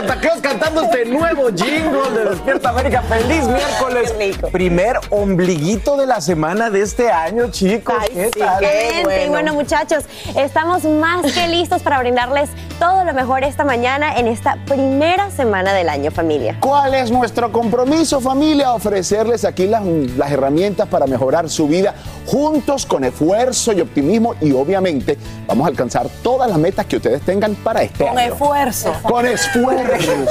Santa Claus cantando este nuevo jingle de Despierta América. ¡Feliz miércoles! Primer ombliguito de la semana de este año, chicos. ¿Qué tal? Excelente. Y bueno, muchachos, estamos más que listos para brindarles todo lo mejor esta mañana en esta primera semana del año, familia. ¿Cuál es nuestro compromiso, familia? Ofrecerles aquí las, las herramientas para mejorar su vida juntos con esfuerzo y optimismo y obviamente vamos a alcanzar todas las metas que ustedes tengan para este Con año. esfuerzo. Con esfuerzo.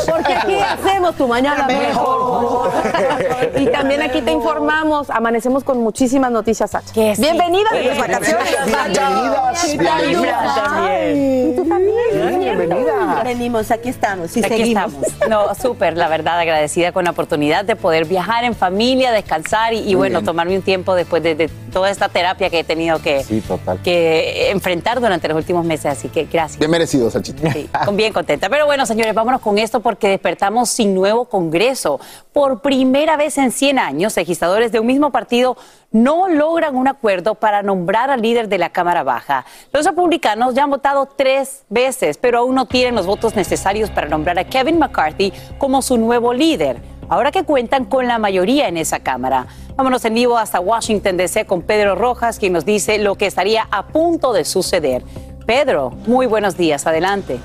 Porque aquí hacemos tu mañana mejor. y también aquí te informamos, amanecemos con muchísimas noticias, Sacha. Bienvenida de tus vacaciones. Bienvenidas, bienvenidas. ¿Y tú también? Bienvenida. Venimos, aquí estamos. y Aquí seguimos. estamos. No, súper, la verdad, agradecida con la oportunidad de poder viajar en familia, descansar y, y bueno, bien. tomarme un tiempo después de, de toda esta terapia que he tenido que, Sí, total. que enfrentar durante los últimos meses. Así que gracias. Bien merecido, Sachita. Sí, bien contenta. Pero bueno, señores, vámonos con esto porque despertamos sin nuevo Congreso. Por primera vez en 100 años, legisladores de un mismo partido no logran un acuerdo para nombrar al líder de la Cámara Baja. Los republicanos ya han votado tres veces, pero aún no tienen los votos necesarios para nombrar a Kevin McCarthy como su nuevo líder. Ahora que cuentan con la mayoría en esa Cámara. Vámonos en vivo hasta Washington, D.C. con Pedro Rojas, quien nos dice lo que estaría a punto de suceder. Pedro, muy buenos días, adelante.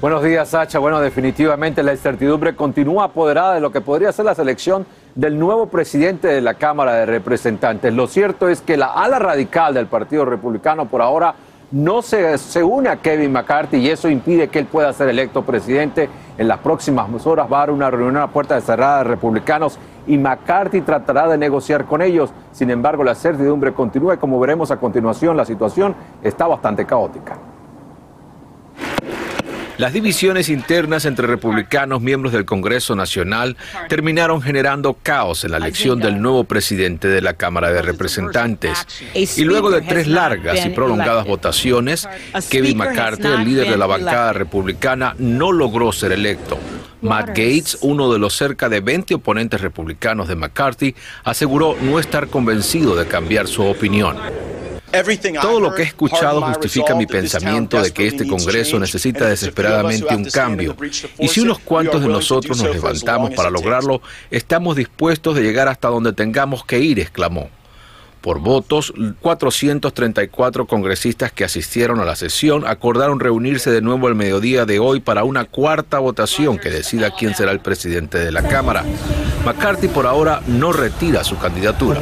Buenos días, Sacha. Bueno, definitivamente la incertidumbre continúa apoderada de lo que podría ser la selección del nuevo presidente de la Cámara de Representantes. Lo cierto es que la ala radical del Partido Republicano por ahora no se, se une a Kevin McCarthy y eso impide que él pueda ser electo presidente. En las próximas horas va a haber una reunión a puerta cerrada de republicanos y McCarthy tratará de negociar con ellos. Sin embargo, la certidumbre continúa y como veremos a continuación, la situación está bastante caótica. Las divisiones internas entre republicanos miembros del Congreso Nacional terminaron generando caos en la elección del nuevo presidente de la Cámara de Representantes. Y luego de tres largas y prolongadas votaciones, Kevin McCarthy, el líder de la bancada republicana, no logró ser electo. Matt Gates, uno de los cerca de 20 oponentes republicanos de McCarthy, aseguró no estar convencido de cambiar su opinión. Todo lo que he escuchado justifica mi pensamiento de que este Congreso necesita desesperadamente un cambio. Y si unos cuantos de nosotros nos levantamos para lograrlo, estamos dispuestos de llegar hasta donde tengamos que ir, exclamó. Por votos, 434 congresistas que asistieron a la sesión acordaron reunirse de nuevo al mediodía de hoy para una cuarta votación que decida quién será el presidente de la Cámara. McCarthy por ahora no retira su candidatura.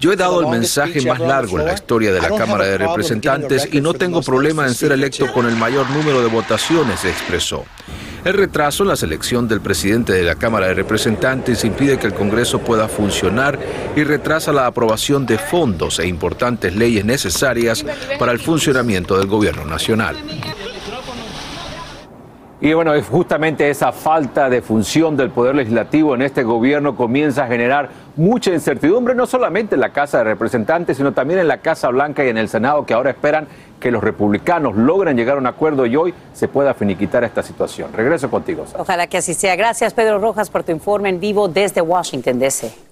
Yo he dado el mensaje más largo en la historia de la Cámara de Representantes y no tengo problema en ser electo con el mayor número de votaciones, expresó. El retraso en la selección del presidente de la Cámara de Representantes impide que el Congreso pueda funcionar y retrasa la aprobación de fondos e importantes leyes necesarias para el funcionamiento del gobierno nacional. Y bueno, es justamente esa falta de función del Poder Legislativo en este gobierno comienza a generar mucha incertidumbre, no solamente en la Casa de Representantes, sino también en la Casa Blanca y en el Senado, que ahora esperan que los republicanos logren llegar a un acuerdo y hoy se pueda finiquitar esta situación. Regreso contigo. Ojalá que así sea. Gracias, Pedro Rojas, por tu informe en vivo desde Washington, D.C.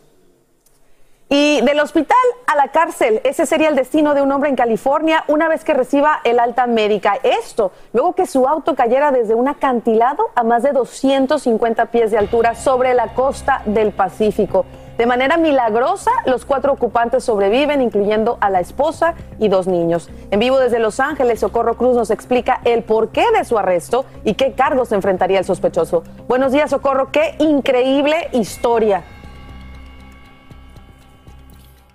Y del hospital a la cárcel, ese sería el destino de un hombre en California una vez que reciba el alta médica. Esto, luego que su auto cayera desde un acantilado a más de 250 pies de altura sobre la costa del Pacífico. De manera milagrosa, los cuatro ocupantes sobreviven, incluyendo a la esposa y dos niños. En vivo desde Los Ángeles, Socorro Cruz nos explica el porqué de su arresto y qué cargos enfrentaría el sospechoso. Buenos días, Socorro. Qué increíble historia.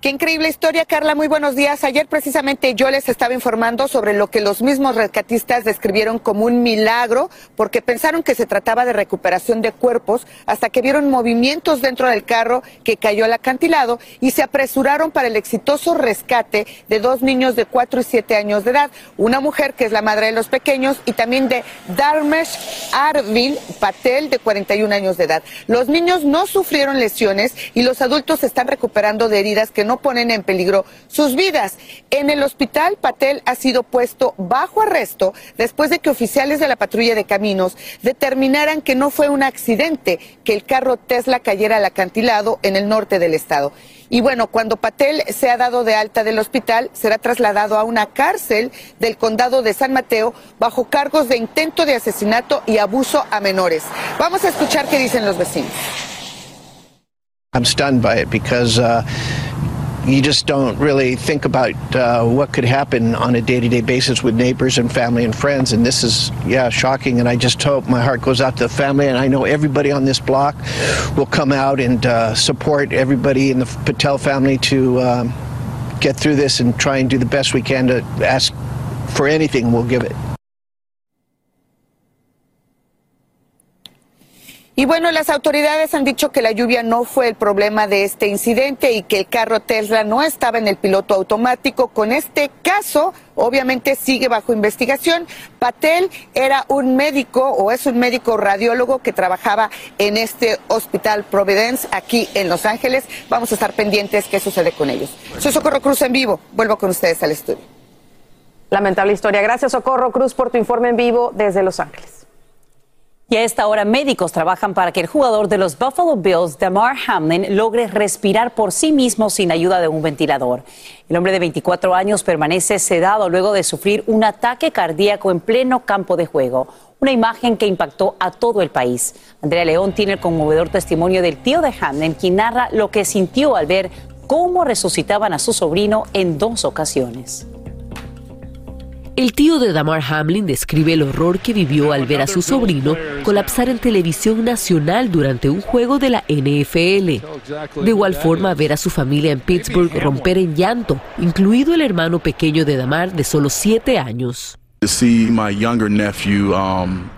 Qué increíble historia, Carla. Muy buenos días. Ayer precisamente yo les estaba informando sobre lo que los mismos rescatistas describieron como un milagro, porque pensaron que se trataba de recuperación de cuerpos hasta que vieron movimientos dentro del carro que cayó al acantilado y se apresuraron para el exitoso rescate de dos niños de 4 y 7 años de edad, una mujer que es la madre de los pequeños y también de Dharmesh Arvind Patel de 41 años de edad. Los niños no sufrieron lesiones y los adultos están recuperando de heridas que no ponen en peligro sus vidas. En el hospital, Patel ha sido puesto bajo arresto después de que oficiales de la patrulla de caminos determinaran que no fue un accidente que el carro Tesla cayera al acantilado en el norte del estado. Y bueno, cuando Patel se ha dado de alta del hospital, será trasladado a una cárcel del condado de San Mateo bajo cargos de intento de asesinato y abuso a menores. Vamos a escuchar qué dicen los vecinos. You just don't really think about uh, what could happen on a day-to-day basis with neighbors and family and friends. And this is yeah shocking. And i just hope my heart goes out to the family. And i know everybody on this block will come out and uh, support everybody in the patel family to um, get through this and try and do the best we can to ask for anything. We'll give it Y bueno, las autoridades han dicho que la lluvia no fue el problema de este incidente y que el carro Tesla no estaba en el piloto automático. Con este caso, obviamente sigue bajo investigación. Patel era un médico o es un médico radiólogo que trabajaba en este hospital Providence aquí en Los Ángeles. Vamos a estar pendientes qué sucede con ellos. Soy Socorro Cruz en vivo. Vuelvo con ustedes al estudio. Lamentable historia. Gracias, Socorro Cruz, por tu informe en vivo desde Los Ángeles. Y a esta hora médicos trabajan para que el jugador de los Buffalo Bills, Damar Hamlin, logre respirar por sí mismo sin ayuda de un ventilador. El hombre de 24 años permanece sedado luego de sufrir un ataque cardíaco en pleno campo de juego. Una imagen que impactó a todo el país. Andrea León tiene el conmovedor testimonio del tío de Hamlin, quien narra lo que sintió al ver cómo resucitaban a su sobrino en dos ocasiones. El tío de Damar Hamlin describe el horror que vivió al ver a su sobrino colapsar en televisión nacional durante un juego de la NFL. De igual forma, ver a su familia en Pittsburgh romper en llanto, incluido el hermano pequeño de Damar de solo siete años.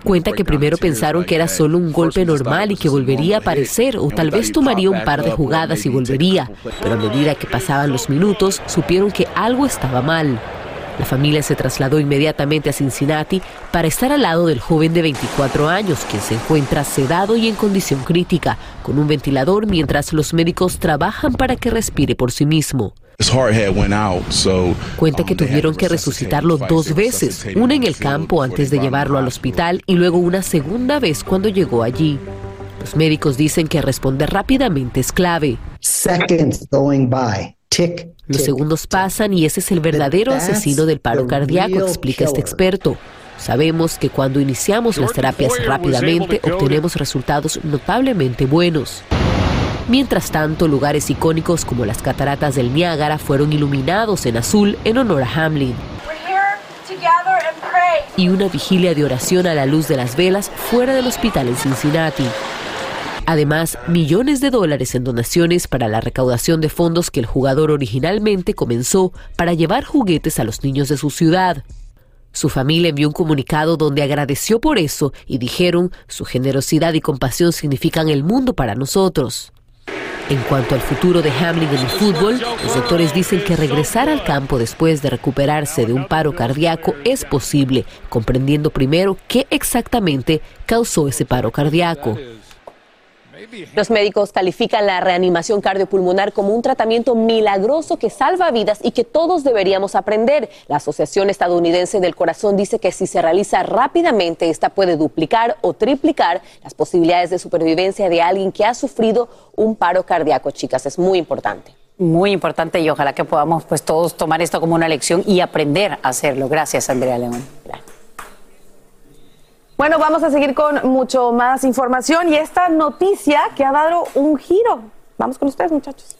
Cuenta que primero pensaron que era solo un golpe normal y que volvería a aparecer o tal vez tomaría un par de jugadas y volvería, pero a medida que pasaban los minutos supieron que algo estaba mal. La familia se trasladó inmediatamente a Cincinnati para estar al lado del joven de 24 años, quien se encuentra sedado y en condición crítica, con un ventilador mientras los médicos trabajan para que respire por sí mismo. Cuenta que tuvieron que resucitarlo dos veces, una en el campo antes de llevarlo al hospital y luego una segunda vez cuando llegó allí. Los médicos dicen que responder rápidamente es clave. Los segundos pasan y ese es el verdadero asesino del paro cardíaco, explica este experto. Sabemos que cuando iniciamos las terapias rápidamente obtenemos resultados notablemente buenos. Mientras tanto, lugares icónicos como las cataratas del Niágara fueron iluminados en azul en honor a Hamlin. Y una vigilia de oración a la luz de las velas fuera del hospital en Cincinnati. Además, millones de dólares en donaciones para la recaudación de fondos que el jugador originalmente comenzó para llevar juguetes a los niños de su ciudad. Su familia envió un comunicado donde agradeció por eso y dijeron, su generosidad y compasión significan el mundo para nosotros. En cuanto al futuro de Hamlin en el fútbol, los doctores dicen que regresar al campo después de recuperarse de un paro cardíaco es posible, comprendiendo primero qué exactamente causó ese paro cardíaco. Los médicos califican la reanimación cardiopulmonar como un tratamiento milagroso que salva vidas y que todos deberíamos aprender. La Asociación Estadounidense del Corazón dice que si se realiza rápidamente, esta puede duplicar o triplicar las posibilidades de supervivencia de alguien que ha sufrido un paro cardíaco, chicas. Es muy importante. Muy importante y ojalá que podamos pues todos tomar esto como una lección y aprender a hacerlo. Gracias, Andrea León. Bueno, vamos a seguir con mucho más información y esta noticia que ha dado un giro. Vamos con ustedes, muchachos.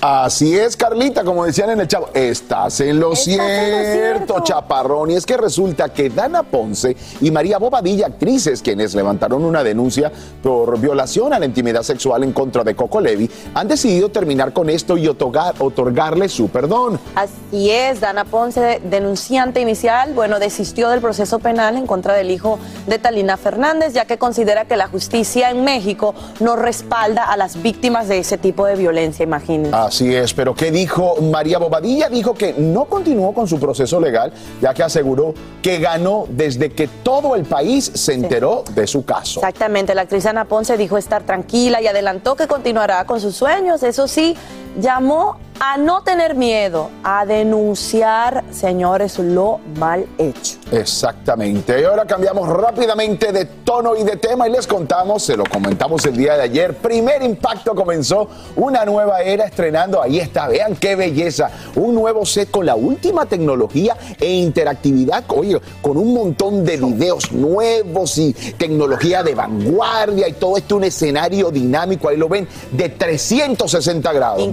Así es, Carlita, como decían en el chavo, estás en lo, cierto, chaparrón. Y es que resulta que Dana Ponce y María Bobadilla, actrices quienes levantaron una denuncia por violación a la intimidad sexual en contra de Coco Levi, han decidido terminar con esto y otorgar, otorgarle su perdón. Así es, Dana Ponce, denunciante inicial, bueno, desistió del proceso penal en contra del hijo de Talina Fernández, ya que considera que la justicia en México no respalda a las víctimas de ese tipo de violencia, imagínense. Así es, pero ¿qué dijo María Bobadilla? Dijo que no continuó con su proceso legal, ya que aseguró que ganó desde que todo el país se enteró de su caso. Exactamente, la actriz Ana Ponce dijo estar tranquila y adelantó que continuará con sus sueños. Eso sí, llamó a no tener miedo, a denunciar, señores, lo mal hecho. Exactamente. Y ahora cambiamos rápidamente de tono y de tema y les contamos, se lo comentamos el día de ayer, primer impacto comenzó una nueva era estrenando, ahí está, vean qué belleza, un nuevo set con la última tecnología e interactividad, oye, con un montón de videos nuevos y tecnología de vanguardia y todo esto un escenario dinámico, ahí lo ven, de 360 grados.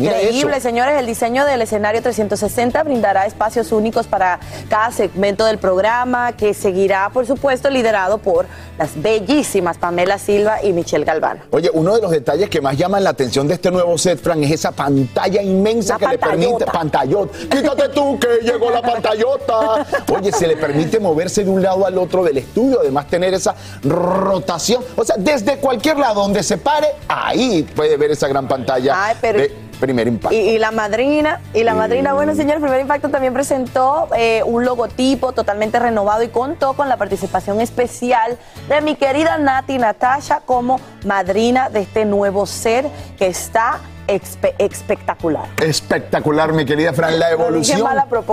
Señores, el diseño del escenario 360 brindará espacios únicos para cada segmento del programa que seguirá, por supuesto, liderado por las bellísimas Pamela Silva y Michelle Galván. Oye, uno de los detalles que más llaman la atención de este nuevo set, Fran, es esa pantalla inmensa que le permite. Pantallot. Quítate tú que llegó la pantallota. Oye, se le permite moverse de un lado al otro del estudio, además tener esa rotación. O sea, desde cualquier lado donde se pare, ahí puede ver esa gran pantalla. Ay, pero... de primer impacto. Y, y, la madrina, y la madrina, bueno señor, primer impacto también presentó eh, un logotipo totalmente renovado y contó con la participación especial de mi querida Nati Natasha como madrina de este nuevo ser que está espectacular. Espectacular, mi querida Fran. La evolución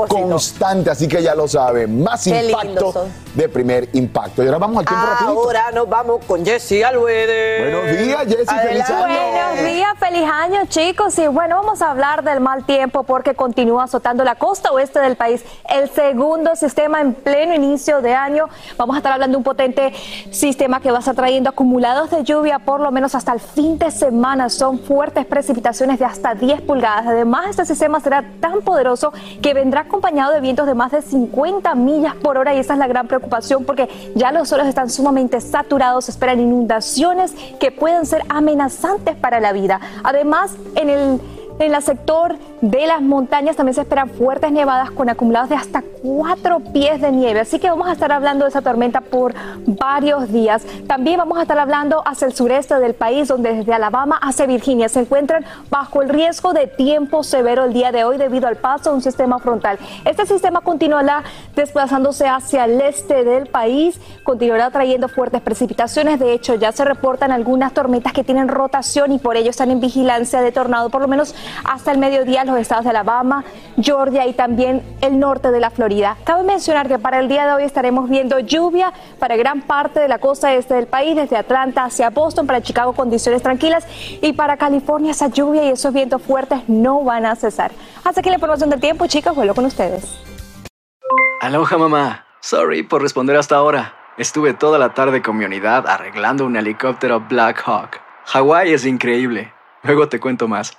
constante, así que ya lo sabe. Más Qué impacto de primer impacto. Y ahora vamos al tiempo rapidito. Ahora nos vamos con Jessy Albuede. Buenos días, Jessy. Feliz año. Buenos días, feliz año, chicos. Y bueno, vamos a hablar del mal tiempo porque continúa azotando la costa oeste del país. El segundo sistema en pleno inicio de año. Vamos a estar hablando de un potente sistema que va a estar trayendo acumulados de lluvia por lo menos hasta el fin de semana. Son fuertes precipitaciones de hasta 10 pulgadas. Además, este sistema será tan poderoso que vendrá acompañado de vientos de más de 50 millas por hora y esa es la gran preocupación porque ya los suelos están sumamente saturados, esperan inundaciones que pueden ser amenazantes para la vida. Además, en el en el sector de las montañas también se esperan fuertes nevadas con acumulados de hasta cuatro pies de nieve. Así que vamos a estar hablando de esa tormenta por varios días. También vamos a estar hablando hacia el sureste del país, donde desde Alabama hacia Virginia se encuentran bajo el riesgo de tiempo severo el día de hoy debido al paso de un sistema frontal. Este sistema continuará desplazándose hacia el este del país, continuará trayendo fuertes precipitaciones. De hecho, ya se reportan algunas tormentas que tienen rotación y por ello están en vigilancia de tornado, por lo menos hasta el mediodía los estados de Alabama, Georgia y también el norte de la Florida. Cabe mencionar que para el día de hoy estaremos viendo lluvia para gran parte de la costa este del país, desde Atlanta hacia Boston, para Chicago condiciones tranquilas y para California esa lluvia y esos vientos fuertes no van a cesar. Hasta que la información del tiempo, chicas, vuelvo con ustedes. Aloha mamá, sorry por responder hasta ahora. Estuve toda la tarde con mi unidad arreglando un helicóptero Black Hawk. Hawái es increíble. Luego te cuento más.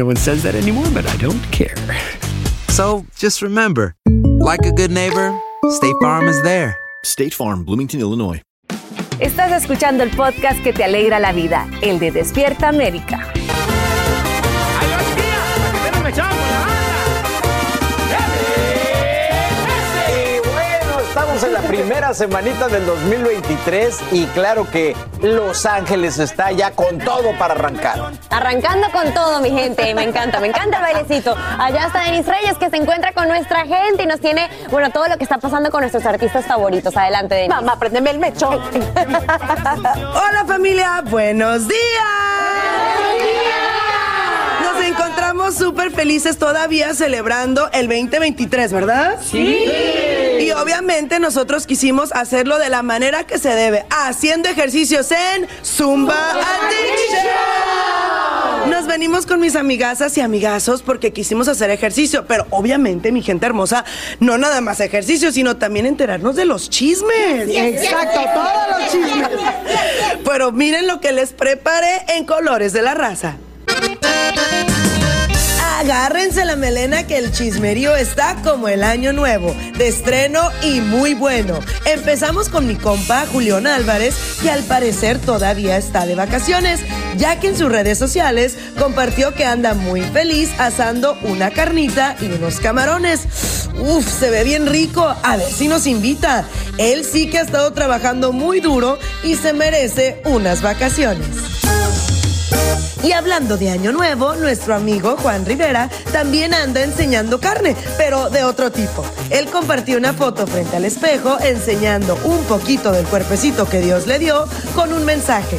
no one says that anymore, but I don't care. So just remember, like a good neighbor, State Farm is there. State Farm, Bloomington, Illinois. Estás escuchando el podcast que te alegra la vida, el de Despierta América. Estamos en la primera semanita del 2023 y claro que Los Ángeles está ya con todo para arrancar. Arrancando con todo, mi gente. Me encanta, me encanta el bailecito. Allá está Denis Reyes, que se encuentra con nuestra gente y nos tiene, bueno, todo lo que está pasando con nuestros artistas favoritos. Adelante, Denis. Mamá, préndeme el mechón. Hola familia, buenos días. Nos encontramos súper felices todavía celebrando el 2023, ¿verdad? Sí. Y obviamente nosotros quisimos hacerlo de la manera que se debe, haciendo ejercicios en Zumba Addiction. Nos venimos con mis amigasas y amigazos porque quisimos hacer ejercicio, pero obviamente, mi gente hermosa, no nada más ejercicio, sino también enterarnos de los chismes. Exacto, todos los chismes. Pero miren lo que les preparé en colores de la raza. Agárrense la melena que el chismerío está como el año nuevo, de estreno y muy bueno. Empezamos con mi compa Julián Álvarez, que al parecer todavía está de vacaciones, ya que en sus redes sociales compartió que anda muy feliz asando una carnita y unos camarones. Uf, se ve bien rico, a ver si nos invita. Él sí que ha estado trabajando muy duro y se merece unas vacaciones. Y hablando de Año Nuevo, nuestro amigo Juan Rivera también anda enseñando carne, pero de otro tipo. Él compartió una foto frente al espejo enseñando un poquito del cuerpecito que Dios le dio con un mensaje.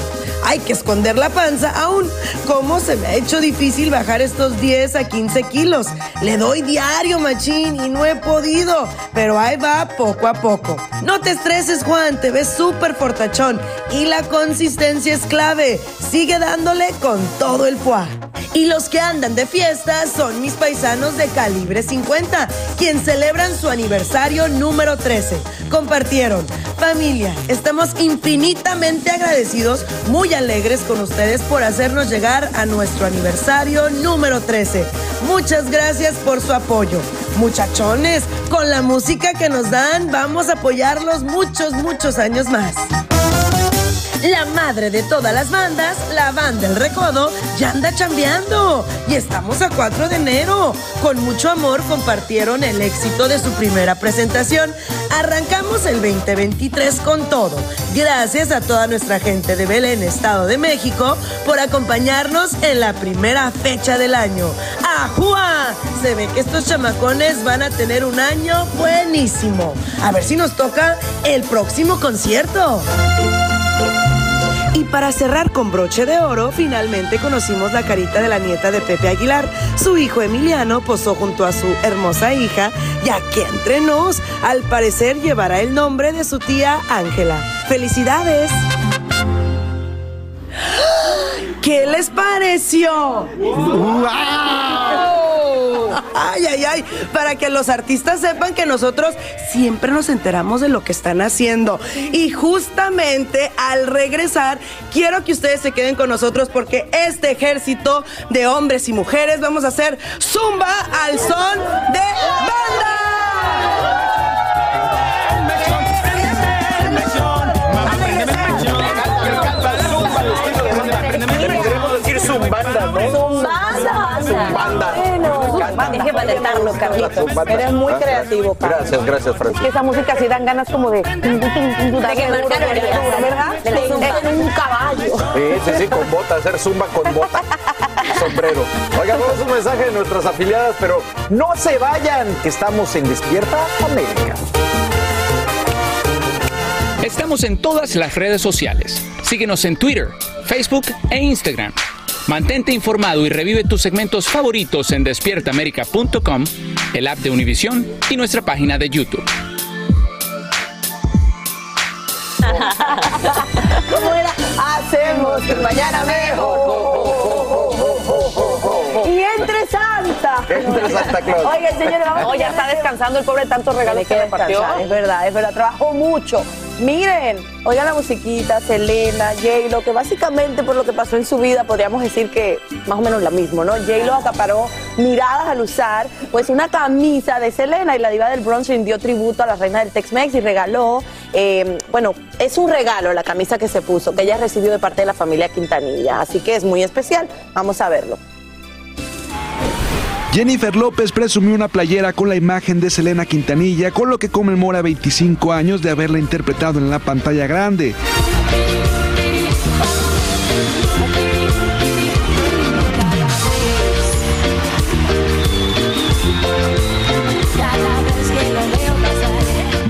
Hay que esconder la panza aún. ¿Cómo se me ha hecho difícil bajar estos 10 a 15 kilos? Le doy diario, machín, y no he podido. Pero ahí va poco a poco. No te estreses, Juan, te ves súper fortachón. Y la consistencia es clave. Sigue dándole con todo el poa. Y los que andan de fiesta son mis paisanos de calibre 50, quien celebran su aniversario número 13. Compartieron. Familia, estamos infinitamente agradecidos, muy alegres con ustedes por hacernos llegar a nuestro aniversario número 13. Muchas gracias por su apoyo. Muchachones, con la música que nos dan, vamos a apoyarlos muchos, muchos años más. La madre de todas las bandas, la banda El Recodo, ya anda chambeando. Y estamos a 4 de enero. Con mucho amor compartieron el éxito de su primera presentación. Arrancamos el 2023 con todo. Gracias a toda nuestra gente de Belén, Estado de México, por acompañarnos en la primera fecha del año. ¡Ajua! Se ve que estos chamacones van a tener un año buenísimo. A ver si nos toca el próximo concierto. Y para cerrar con broche de oro, finalmente conocimos la carita de la nieta de Pepe Aguilar. Su hijo Emiliano posó junto a su hermosa hija, ya que entre nos, al parecer llevará el nombre de su tía Ángela. ¡Felicidades! ¿Qué les pareció? Ay, ay, ay, para que los artistas sepan que nosotros siempre nos enteramos de lo que están haciendo. Y justamente al regresar, quiero que ustedes se queden con nosotros porque este ejército de hombres y mujeres vamos a hacer zumba al son de banda. Hay que patentarlo, Carlitos. Eres muy creativo, Carlos. Gracias, gracias, Es Francis. que esa música sí dan ganas como de... De que marcar ¿verdad? de un caballo. Sí, sí, sí, con bota, hacer zumba con bota. Sombrero. Oigan, vamos un mensaje de nuestras afiliadas, pero no se vayan, que estamos en Despierta América. Estamos en todas las redes sociales. Síguenos en Twitter, Facebook e Instagram. Mantente informado y revive tus segmentos favoritos en despiertaamerica.com, el app de Univision y nuestra página de YouTube. ¿Cómo era? Hacemos mañana mejor. Entre Santa Claus. Oye, señores, vamos No, ya está descansando el pobre tantos regalos que repartió. Es verdad, es verdad. Trabajó mucho. Miren, oigan la musiquita, Selena, J-Lo, que básicamente por lo que pasó en su vida podríamos decir que más o menos lo mismo, ¿no? J-Lo acaparó miradas al usar pues una camisa de Selena y la diva del Bronx rindió tributo a la reina del Tex-Mex y regaló, eh, bueno, es un regalo la camisa que se puso, que ella recibió de parte de la familia Quintanilla, así que es muy especial. Vamos a verlo. Jennifer López presumió una playera con la imagen de Selena Quintanilla, con lo que conmemora 25 años de haberla interpretado en la pantalla grande.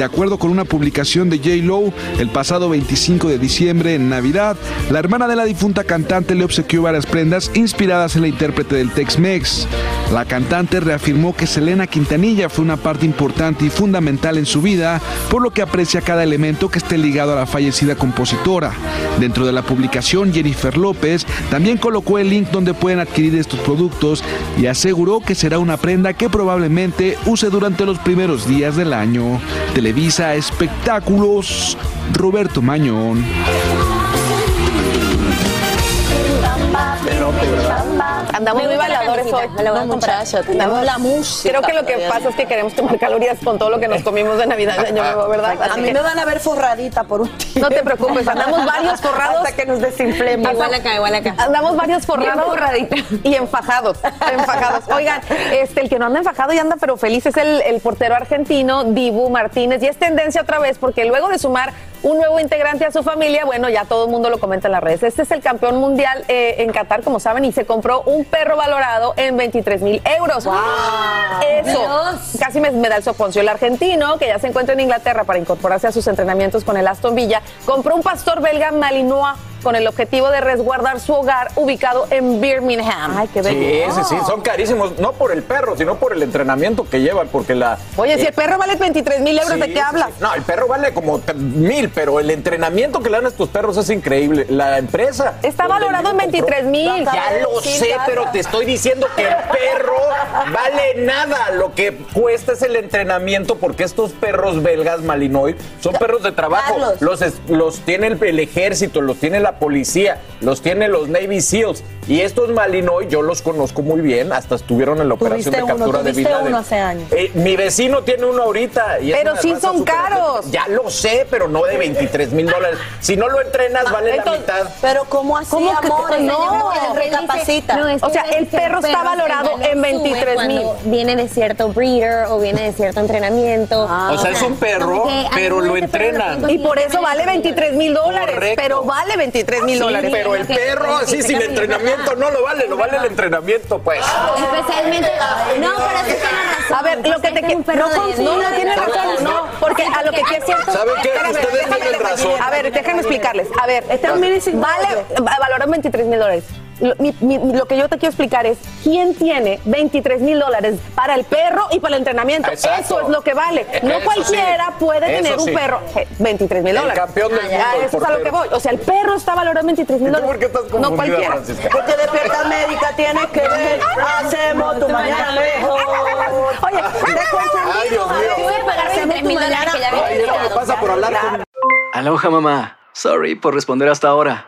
De acuerdo con una publicación de J. Lo, el pasado 25 de diciembre, en Navidad, la hermana de la difunta cantante le obsequió varias prendas inspiradas en la intérprete del Tex-Mex. La cantante reafirmó que Selena Quintanilla fue una parte importante y fundamental en su vida, por lo que aprecia cada elemento que esté ligado a la fallecida compositora. Dentro de la publicación, Jennifer López también colocó el link donde pueden adquirir estos productos y aseguró que será una prenda que probablemente use durante los primeros días del año. Televisa Espectáculos, Roberto Mañón. Andamos muy bailadores hoy. No, muchacha, tenemos la música. Creo que lo que pasa es que queremos tomar calorías con todo lo que nos comimos de Navidad de Año Nuevo, ¿verdad? A mí me van a ver forradita por un No te preocupes, andamos varios forrados. Hasta que nos desinflemos. Igual acá, igual acá. Andamos varios forrados. Forradita. Y enfajados, enfajados. Oigan, este, el que no anda enfajado y anda pero feliz es el, el portero argentino Dibu Martínez. Y es tendencia otra vez porque luego de sumar un nuevo integrante a su familia, bueno, ya todo el mundo lo comenta en las redes. Este es el campeón mundial eh, en Qatar, como saben, y se compró un perro valorado en 23 mil euros. Eso casi me, me da el soponcio. El argentino, que ya se encuentra en Inglaterra para incorporarse a sus entrenamientos con el Aston Villa, compró un pastor belga Malinois con el objetivo de resguardar su hogar ubicado en Birmingham. Ay, qué Sí, sí, sí, son carísimos, no por el perro, sino por el entrenamiento que llevan, porque la... Oye, si eh, el perro vale 23 mil euros, ¿de qué hablas? sí. No, el perro vale como mil, pero el entrenamiento que le dan a estos perros es increíble. La empresa... Está valorado en el niño 23 mil. Ya lo sé, pero te estoy diciendo que el perro vale nada. Lo que cuesta es el entrenamiento porque estos perros belgas Malinois son perros de trabajo. Carlos. Los, los tiene el, el ejército, los tiene la policía, los tiene los Navy SEALs. Y estos Malinois yo los conozco muy bien. Hasta estuvieron en la operación de uno, captura de Bin Laden. uno hace años. Eh, mi vecino tiene uno ahorita. y Pero sí son caros. Ya lo sé, pero no de 23 mil dólares. Si no lo entrenas, vale entonces- la mitad. Pero ¿cómo así, ¿Cómo que- amor? no, recapacita. No, es O sea, el perro está valorado en valor sube 23 mil. Viene de cierto breeder o viene de cierto entrenamiento. O sea, es un perro, pero lo perros entrenan. Y por eso vale 23 mil dólares. Pero vale 23 mil Sí, dólares. pero el perro así sin entrenamiento no lo vale, lo vale el entrenamiento, pues. Especialmente. No, pero sí tiene razón. A ver, lo que te perro no, no, tiene razón, no, porque a lo que cierto. ¿Saben qué? Ustedes tienen razón. A ver, déjenme explicarles. A ver, este vale, va- valorado en 23 mil dólares. Lo, mi- mi- lo que yo te quiero explicar es quién tiene 23 mil dólares para el perro y para el entrenamiento. Exacto. Eso es lo que vale. No Eso cualquiera sí. puede Eso tener un sí. perro. eh, 23 mil El dólares. campeón del Ah, mundo, el Eso es a lo que voy. O sea, el perro está valorado en 23 mil ¿Y tú dólares. por qué estás confundida, no cualquiera. Francisca? Porque Despierta América tiene que ver. Hacemos tu mañana mejor. Oye, Dios mío. Voy a pagar 23 mil dólares que ya había Ay, eso me quedado. pasa por hablar con... Aloha mamá. Sorry por responder hasta ahora.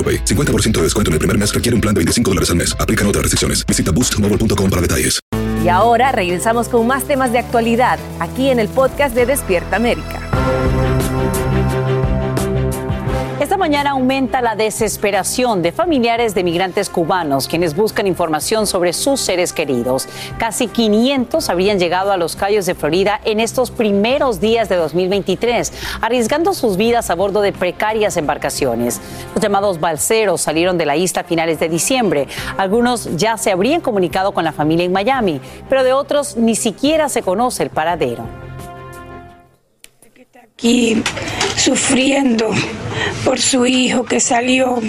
AroPay. 50% de descuento en el primer mes requiere un plan de 25 dólares al mes. Aplican otras restricciones. Visita boostmobile.com para detalles. Y ahora regresamos con más temas de actualidad aquí en el podcast de Despierta América. Mañana aumenta la desesperación de familiares de migrantes cubanos quienes buscan información sobre sus seres queridos. Casi 500 habrían llegado a los Cayos de Florida en estos primeros días de 2023, arriesgando sus vidas a bordo de precarias embarcaciones. Los llamados balseros salieron de la isla a finales de diciembre. Algunos ya se habrían comunicado con la familia en Miami, pero de otros ni siquiera se conoce el paradero aquí sufriendo por su hijo que salió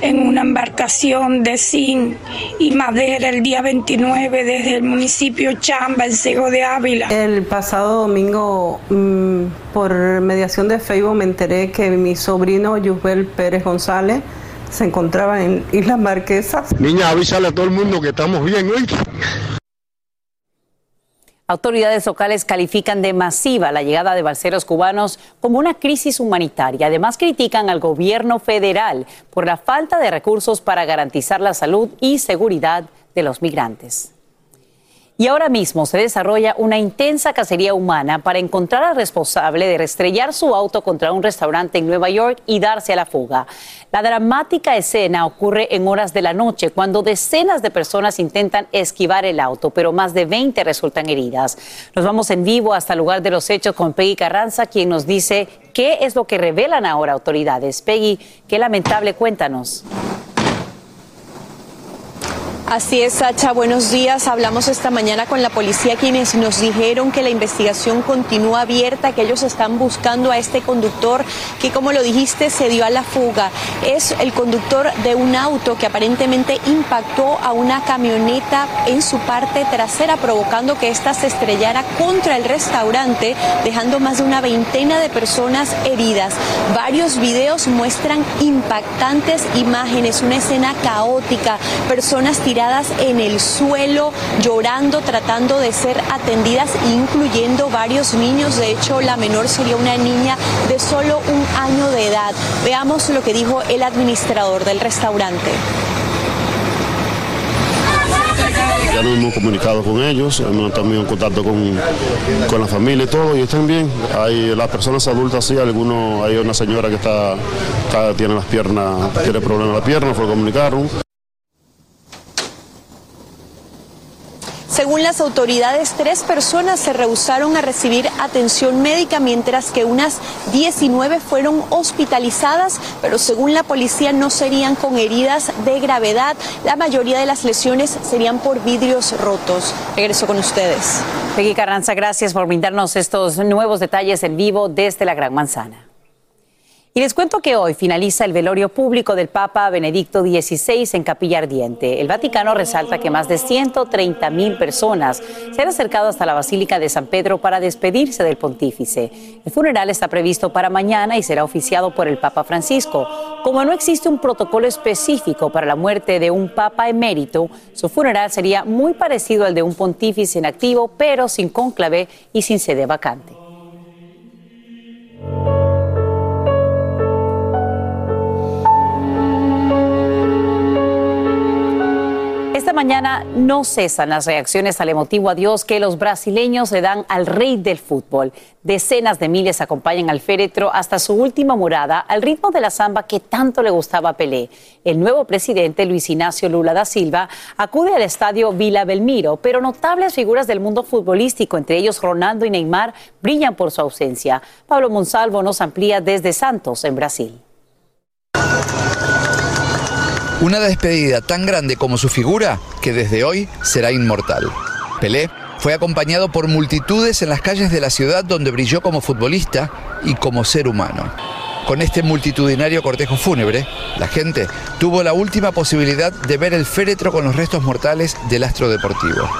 en una embarcación de zinc y madera el día 29 desde el municipio Chamba, en Sego de Ávila. El pasado domingo, mm, por mediación de Facebook, me enteré que mi sobrino Yusbel Pérez González se encontraba en Islas Marquesas. Niña, avísale a todo el mundo que estamos bien hoy. Autoridades locales califican de masiva la llegada de balseros cubanos como una crisis humanitaria. Además, critican al gobierno federal por la falta de recursos para garantizar la salud y seguridad de los migrantes. Y ahora mismo se desarrolla una intensa cacería humana para encontrar al responsable de restrellar su auto contra un restaurante en Nueva York y darse a la fuga. La dramática escena ocurre en horas de la noche cuando decenas de personas intentan esquivar el auto, pero más de 20 resultan heridas. Nos vamos en vivo hasta el lugar de los hechos con Peggy Carranza, quien nos dice qué es lo que revelan ahora autoridades. Peggy, qué lamentable, cuéntanos. Así es, Sacha. Buenos días. Hablamos esta mañana con la policía quienes nos dijeron que la investigación continúa abierta, que ellos están buscando a este conductor que, como lo dijiste, se dio a la fuga. Es el conductor de un auto que aparentemente impactó a una camioneta en su parte trasera, provocando que ésta se estrellara contra el restaurante, dejando más de una veintena de personas heridas. Varios videos muestran impactantes imágenes, una escena caótica, personas tiradas en el suelo, llorando, tratando de ser atendidas, incluyendo varios niños. De hecho, la menor sería una niña de solo un año de edad. Veamos lo que dijo el administrador del restaurante. Ya nos hemos comunicado con ellos, hemos también en contacto con, con, la familia y todo, y están bien. Hay las personas adultas, sí, algunos, hay una señora que está, está tiene las piernas, tiene problemas en la pierna, fue comunicaron. Según las autoridades, tres personas se rehusaron a recibir atención médica, mientras que unas 19 fueron hospitalizadas, pero según la policía no serían con heridas de gravedad. La mayoría de las lesiones serían por vidrios rotos. Regreso con ustedes. Peggy Carranza, gracias por brindarnos estos nuevos detalles en vivo desde la Gran Manzana. Y les cuento que hoy finaliza el velorio público del Papa Benedicto XVI en Capilla Ardiente. El Vaticano resalta que más de 130 mil personas se han acercado hasta la Basílica de San Pedro para despedirse del pontífice. El funeral está previsto para mañana y será oficiado por el Papa Francisco. Como no existe un protocolo específico para la muerte de un Papa emérito, su funeral sería muy parecido al de un pontífice en activo, pero sin cónclave y sin sede vacante. Mañana no cesan las reacciones al emotivo adiós que los brasileños le dan al rey del fútbol. Decenas de miles acompañan al féretro hasta su última morada al ritmo de la samba que tanto le gustaba a Pelé. El nuevo presidente Luis Ignacio Lula da Silva acude al estadio Vila Belmiro, pero notables figuras del mundo futbolístico, entre ellos Ronaldo y Neymar, brillan por su ausencia. Pablo Monsalvo nos amplía desde Santos, en Brasil. Una despedida tan grande como su figura que desde hoy será inmortal. Pelé fue acompañado por multitudes en las calles de la ciudad donde brilló como futbolista y como ser humano. Con este multitudinario cortejo fúnebre, la gente tuvo la última posibilidad de ver el féretro con los restos mortales del astro deportivo.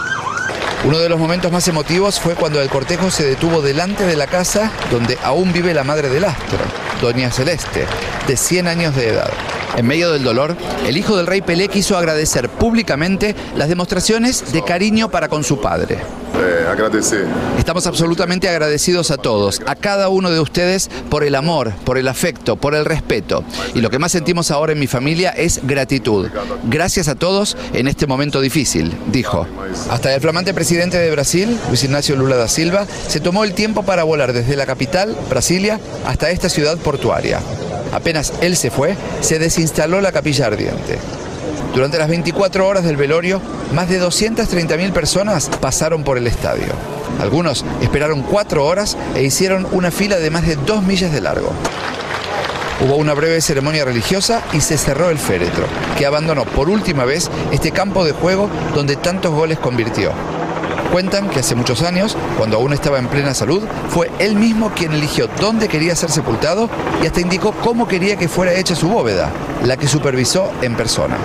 Uno de los momentos más emotivos fue cuando el cortejo se detuvo delante de la casa donde aún vive la madre del astro, Doña Celeste, de 100 años de edad. En medio del dolor, el hijo del rey Pelé quiso agradecer públicamente las demostraciones de cariño para con su padre. Eh, agradecer. Estamos absolutamente agradecidos a todos, a cada uno de ustedes por el amor, por el afecto, por el respeto. Y lo que más sentimos ahora en mi familia es gratitud. Gracias a todos en este momento difícil, dijo. Hasta el flamante presidente de Brasil, Luis Ignacio Lula da Silva, se tomó el tiempo para volar desde la capital, Brasilia, hasta esta ciudad portuaria. Apenas él se fue, se desinstaló la capilla ardiente. Durante las 24 horas del velorio, más de 230.000 personas pasaron por el estadio. Algunos esperaron cuatro horas e hicieron una fila de más de dos millas de largo. Hubo una breve ceremonia religiosa y se cerró el féretro, que abandonó por última vez este campo de juego donde tantos goles convirtió. Cuentan que hace muchos años, cuando aún estaba en plena salud, fue él mismo quien eligió dónde quería ser sepultado y hasta indicó cómo quería que fuera hecha su bóveda, la que supervisó en persona.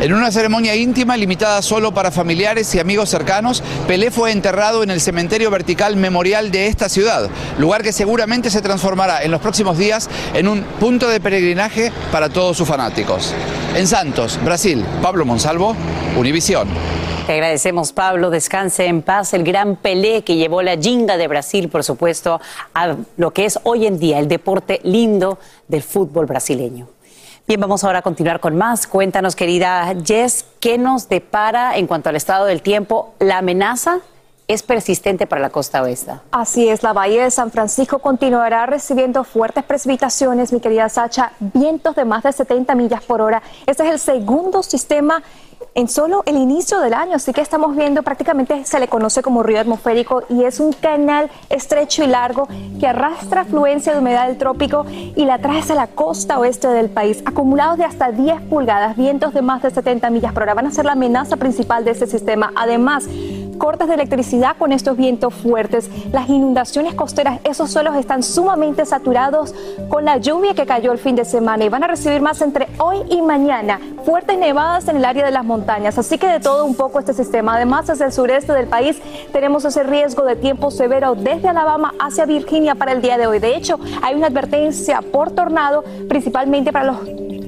En una ceremonia íntima limitada solo para familiares y amigos cercanos, Pelé fue enterrado en el cementerio vertical memorial de esta ciudad, lugar que seguramente se transformará en los próximos días en un punto de peregrinaje para todos sus fanáticos. En Santos, Brasil, Pablo Monsalvo, Univisión. Te agradecemos, Pablo. Descanse en paz. El gran Pelé que llevó la jinga de Brasil, por supuesto, a lo que es hoy en día el deporte lindo del fútbol brasileño. Bien, vamos ahora a continuar con más. Cuéntanos, querida Jess, ¿qué nos depara en cuanto al estado del tiempo? La amenaza es persistente para la costa oeste. Así es, la bahía de San Francisco continuará recibiendo fuertes precipitaciones, mi querida Sacha, vientos de más de 70 millas por hora. Este es el segundo sistema en solo el inicio del año, así que estamos viendo prácticamente se le conoce como río atmosférico y es un canal estrecho y largo que arrastra afluencia de humedad del trópico y la trae hacia la costa oeste del país. Acumulados de hasta 10 pulgadas, vientos de más de 70 millas por hora van a ser la amenaza principal de este sistema. Además, cortes de electricidad con estos vientos fuertes, las inundaciones costeras, esos suelos están sumamente saturados con la lluvia que cayó el fin de semana y van a recibir más entre hoy y mañana fuertes nevadas en el área de las montañas, así que de todo un poco este sistema. Además, hacia el sureste del país tenemos ese riesgo de tiempo severo desde Alabama hacia Virginia para el día de hoy. De hecho, hay una advertencia por tornado, principalmente para los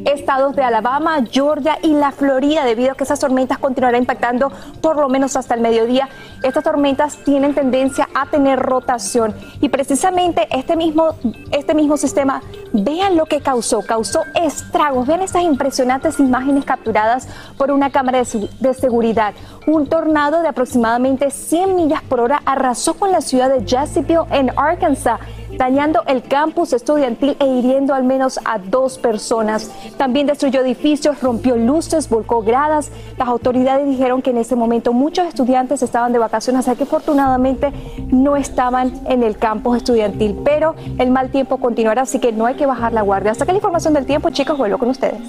estados de Alabama, Georgia y la Florida, debido a que esas tormentas continuarán impactando por lo menos hasta el mediodía. Estas tormentas tienen tendencia a tener rotación y precisamente este mismo, este mismo sistema, vean lo que causó, causó estragos, vean esas impresionantes imágenes capturadas por una cámara de, seguridad. Un tornado de aproximadamente 100 millas por hora arrasó con la ciudad de Jesseville en Arkansas dañando el campus estudiantil e hiriendo al menos a dos personas. También destruyó edificios, rompió luces, volcó gradas. Las autoridades dijeron que en ese momento muchos estudiantes estaban de vacaciones, así que afortunadamente no estaban en el campus estudiantil. Pero el mal tiempo continuará, así que no hay que bajar la guardia. Hasta que la información del tiempo, chicos, vuelvo con ustedes.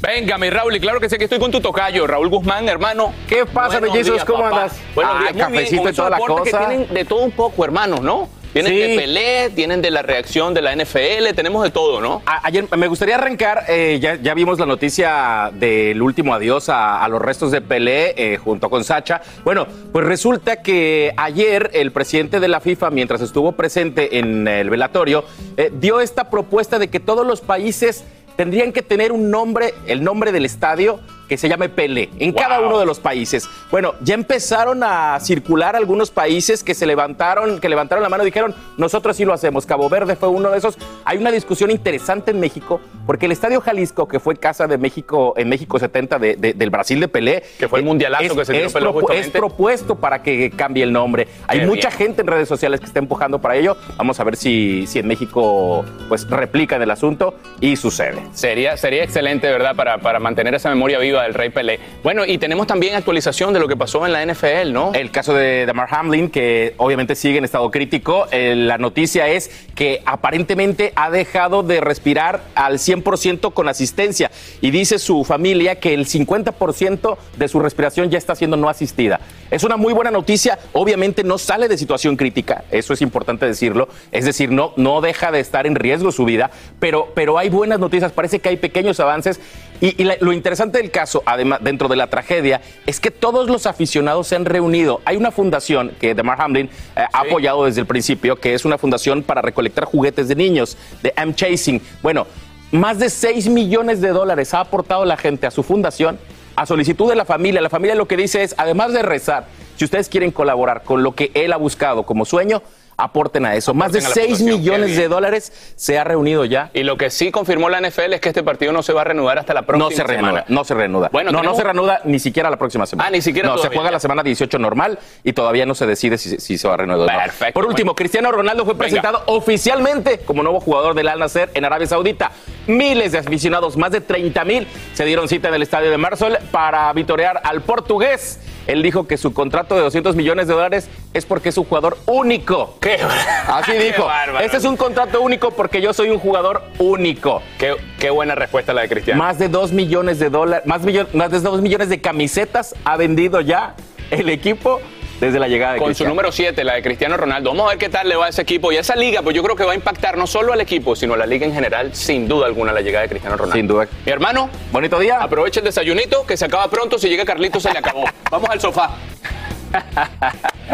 Venga, mi Raúl, y claro que sé que estoy con tu tocayo, Raúl Guzmán, hermano. ¿Qué pasa, bellezos? ¿Cómo andas? Bueno, Ah, cafecito y toda la cosa. Que tienen de todo un poco, hermanos, ¿no? Tienen Sí. de Pelé, tienen de la reacción de la NFL, tenemos de todo, ¿no? A- Ayer me gustaría arrancar, eh, ya, ya vimos la noticia del último adiós a, a los restos de Pelé eh, junto con Sacha. Bueno, pues resulta que ayer el presidente de la FIFA, mientras estuvo presente en el velatorio, eh, dio esta propuesta de que todos los países tendrían que tener un nombre, el nombre del estadio que se llame Pelé, en cada uno de los países. Bueno, ya empezaron a circular algunos países que se levantaron, que levantaron la mano y dijeron, nosotros sí lo hacemos. Cabo Verde fue uno de esos. Hay una discusión interesante en México, porque el Estadio Jalisco, que fue casa de México, en México 70 de- de- del Brasil de Pelé, Que fue el mundialazo que se dio es, Pelé justamente. es propuesto para que cambie el nombre. Hay Qué mucha bien. gente en redes sociales que está empujando para ello. Vamos a ver si, si en México pues replican el asunto y sucede. Sería, sería excelente, ¿verdad? Para, para mantener esa memoria viva. Del Rey Pelé. Bueno, y tenemos también actualización de lo que pasó en la NFL, ¿no? El caso de Damar Hamlin, que obviamente sigue en estado crítico. Eh, la noticia es que aparentemente ha dejado de respirar al 100% con asistencia. Y dice su familia que el 50% de su respiración ya está siendo no asistida. Es una muy buena noticia. Obviamente no sale de situación crítica, eso es importante decirlo. Es decir, no, no deja de estar en riesgo su vida, pero, pero hay buenas noticias. Parece que hay pequeños avances. Y, y la- lo interesante del caso, además, dentro de la tragedia, es que todos los aficionados se han reunido. Hay una fundación que Demar Hamlin eh, ha apoyado desde el principio, que es una fundación para recolectar juguetes de niños, de M Chasing. Bueno, más de 6 millones de dólares ha aportado la gente a su fundación a solicitud de la familia. La familia lo que dice es, además de rezar, si ustedes quieren colaborar con lo que él ha buscado como sueño, aporten a eso. Más de Aporten a la 6 fundación, qué millones de dólares se ha reunido ya. Y lo que sí confirmó la NFL es que este partido no se va a reanudar hasta la próxima No se reanuda, semana. no se reanuda. Bueno, no, no se reanuda ni siquiera la próxima semana. Ah, ni siquiera No, se juega la semana 18 normal y todavía no se decide si, si se va a reanudar. Perfecto, Por último, bueno. Cristiano Ronaldo fue presentado oficialmente como nuevo jugador del Al Nassr en Arabia Saudita. Miles de aficionados, más de 30 mil, se dieron cita en el estadio de Marsol para vitorear al portugués. Él dijo que su contrato de 200 millones de dólares es porque es un jugador único. ¿Qué? Así Qué dijo. bárbaro. Este es un contrato único porque yo soy un jugador único. Qué, qué buena respuesta la de Cristiano. Más de 2 millones de dólares, más, más de 2 millones de camisetas ha vendido ya el equipo desde la llegada de Con su número 7, la de Cristiano Ronaldo. Vamos a ver qué tal le va a ese equipo y a esa liga, pues yo creo que va a impactar no solo al equipo, sino a la liga en general, sin duda alguna, la llegada de Cristiano Ronaldo. Sin duda. Mi hermano, Bonito día. aprovecha el desayunito que se acaba pronto. Si llega Carlito, se le acabó. Vamos al sofá.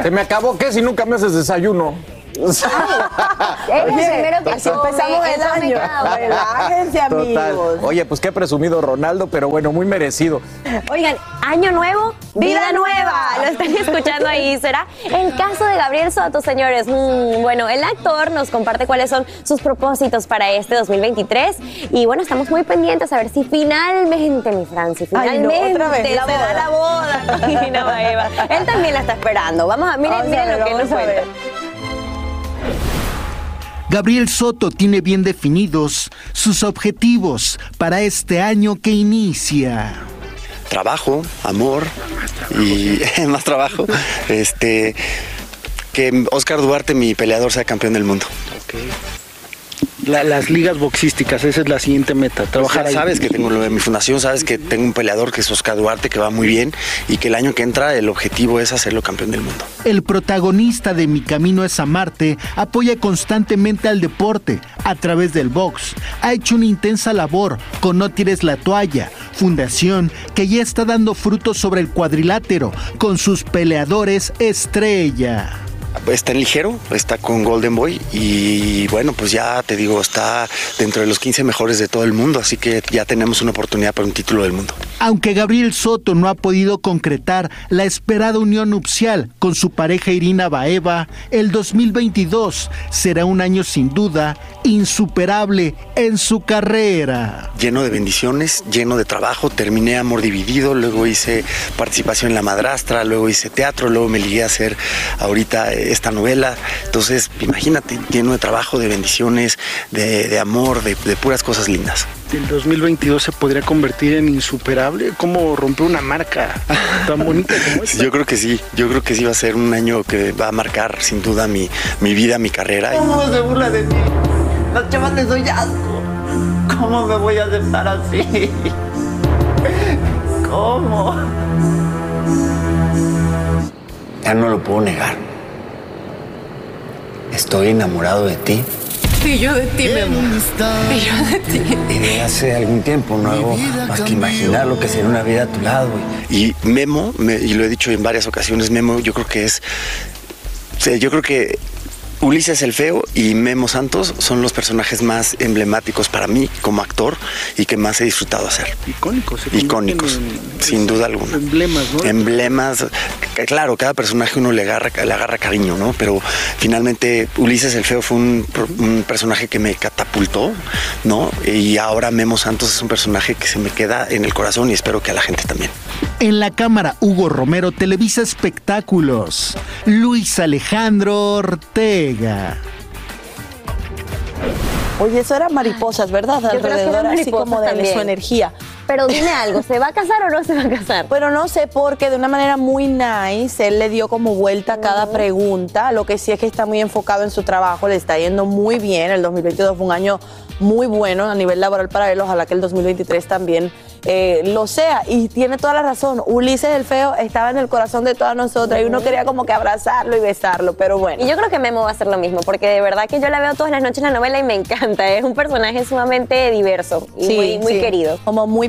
¿Se me acabó qué si nunca me haces desayuno? Es lo primero que así come, empezamos el año. Relájense, amigos. Oye, pues qué presumido Ronaldo, pero bueno, muy merecido. Oigan, año nuevo, vida nueva. Lo están escuchando ahí, ¿será? El caso de Gabriel Soto, señores. Mm, bueno, el actor nos comparte cuáles son sus propósitos para este 2023. Y bueno, estamos muy pendientes a ver si finalmente, mi Franci, Ay, no, finalmente otra vez, la se da la boda. Y no, Eva. Él también la está esperando. Vamos a, miren, miren lo que él nos cuenta. Gabriel Soto tiene bien definidos sus objetivos para este año que inicia. trabajo, amor y más trabajo. Este que Oscar Duarte, mi peleador, sea campeón del mundo. La- las ligas boxísticas, esa es la siguiente meta, trabajar sabes que tengo lo de mi fundación, sabes que tengo un peleador que es Oscar Duarte, que va muy bien y que el año que entra el objetivo es hacerlo campeón del mundo. El protagonista de Mi Camino es Amarte apoya constantemente al deporte a través del box. Ha hecho una intensa labor con No Tires la Toalla, fundación que ya está dando frutos sobre el cuadrilátero con sus peleadores estrella. Está en ligero, está con Golden Boy y bueno, pues ya te digo, está dentro de los 15 mejores de todo el mundo, así que ya tenemos una oportunidad para un título del mundo. Aunque Gabriel Soto no ha podido concretar la esperada unión nupcial con su pareja Irina Baeva, el 2022 será un año sin duda insuperable en su carrera. lleno de bendiciones, lleno de trabajo. Terminé Amor Dividido, luego hice participación en La Madrastra, luego hice teatro, luego me ligué a hacer ahorita esta novela. Entonces, imagínate, lleno de trabajo, de bendiciones, de, de amor, de, de puras cosas lindas. El 2022 se podría convertir en insuperable. ¿Cómo romper una marca tan bonita como esta? Yo creo que sí, yo creo que sí va a ser un año que va a marcar sin duda mi, mi vida, mi carrera. ¿Cómo se burla de mí? Las chavas les doy asco. ¿Cómo me voy a aceptar así? ¿Cómo? Ya no lo puedo negar. Estoy enamorado de ti. Y yo de ti, mi amor. Y yo de ti. Y de hace algún tiempo no hago más que imaginar lo que sería una vida a tu lado. Y Memo, me- y lo he dicho en varias ocasiones, Memo yo creo que es... o sea, yo creo que Ulises el Feo y Memo Santos son los personajes más emblemáticos para mí como actor y que más he disfrutado hacer. Icónicos. Icónicos, en sin duda alguna. Emblemas, ¿no? Emblemas, que claro, cada personaje uno le agarra, le agarra cariño, ¿no? Pero finalmente Ulises el Feo fue un, un personaje que me catapultó, ¿no? Y ahora Memo Santos es un personaje que se me queda en el corazón y espero que a la gente también. En la cámara Hugo Romero Televisa Espectáculos. Luis Alejandro Ortega. Oye, eso eran mariposas, ¿verdad? Yo creo que Alrededor, así como de su energía. Pero dime algo, ¿se va a casar o no se va a casar? Pero no sé porque de una manera muy nice, él le dio como vuelta a cada pregunta. Lo que sí es que está muy enfocado en su trabajo, le está yendo muy bien. El 2022 fue un año muy bueno a nivel laboral para él. Ojalá que el 2023 también eh, lo sea. Y tiene toda la razón. Ulises el Feo estaba en el corazón de todas nosotras y uno quería como que abrazarlo y besarlo, pero bueno. Y yo creo que Memo va a hacer lo mismo, porque de verdad que yo la veo todas las noches en la novela y me encanta. Es un personaje sumamente diverso y Sí, muy, muy sí. querido. Como muy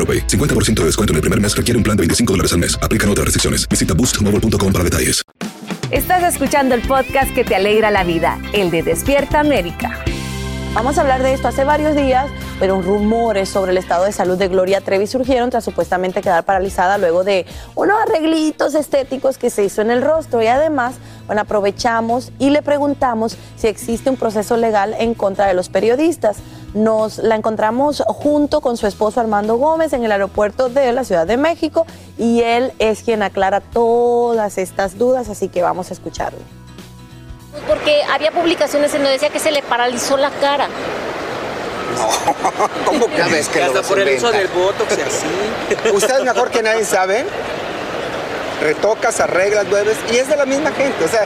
AroPay. 50% de descuento en el primer mes requiere un plan de 25 dólares al mes. Aplican otras restricciones. Visita boostmobile.com para detalles. Estás escuchando el podcast que te alegra la vida, el de Despierta América. Vamos a hablar de esto hace varios días, pero rumores sobre el estado de salud de Gloria Trevi surgieron tras supuestamente quedar paralizada luego de unos arreglitos estéticos que se hizo en el rostro. Y además, bueno, aprovechamos y le preguntamos si existe un proceso legal en contra de los periodistas. Nos la encontramos junto con su esposo Armando Gómez en el aeropuerto de la Ciudad de México y él es quien aclara todas estas dudas, así que vamos a escucharlo. Porque había publicaciones en donde decía que se le paralizó la cara. ¿Cómo que ves que hasta lo por el uso del botox y así. Ustedes mejor que nadie saben. Retocas, arreglas, mueves y es de la misma gente. O sea,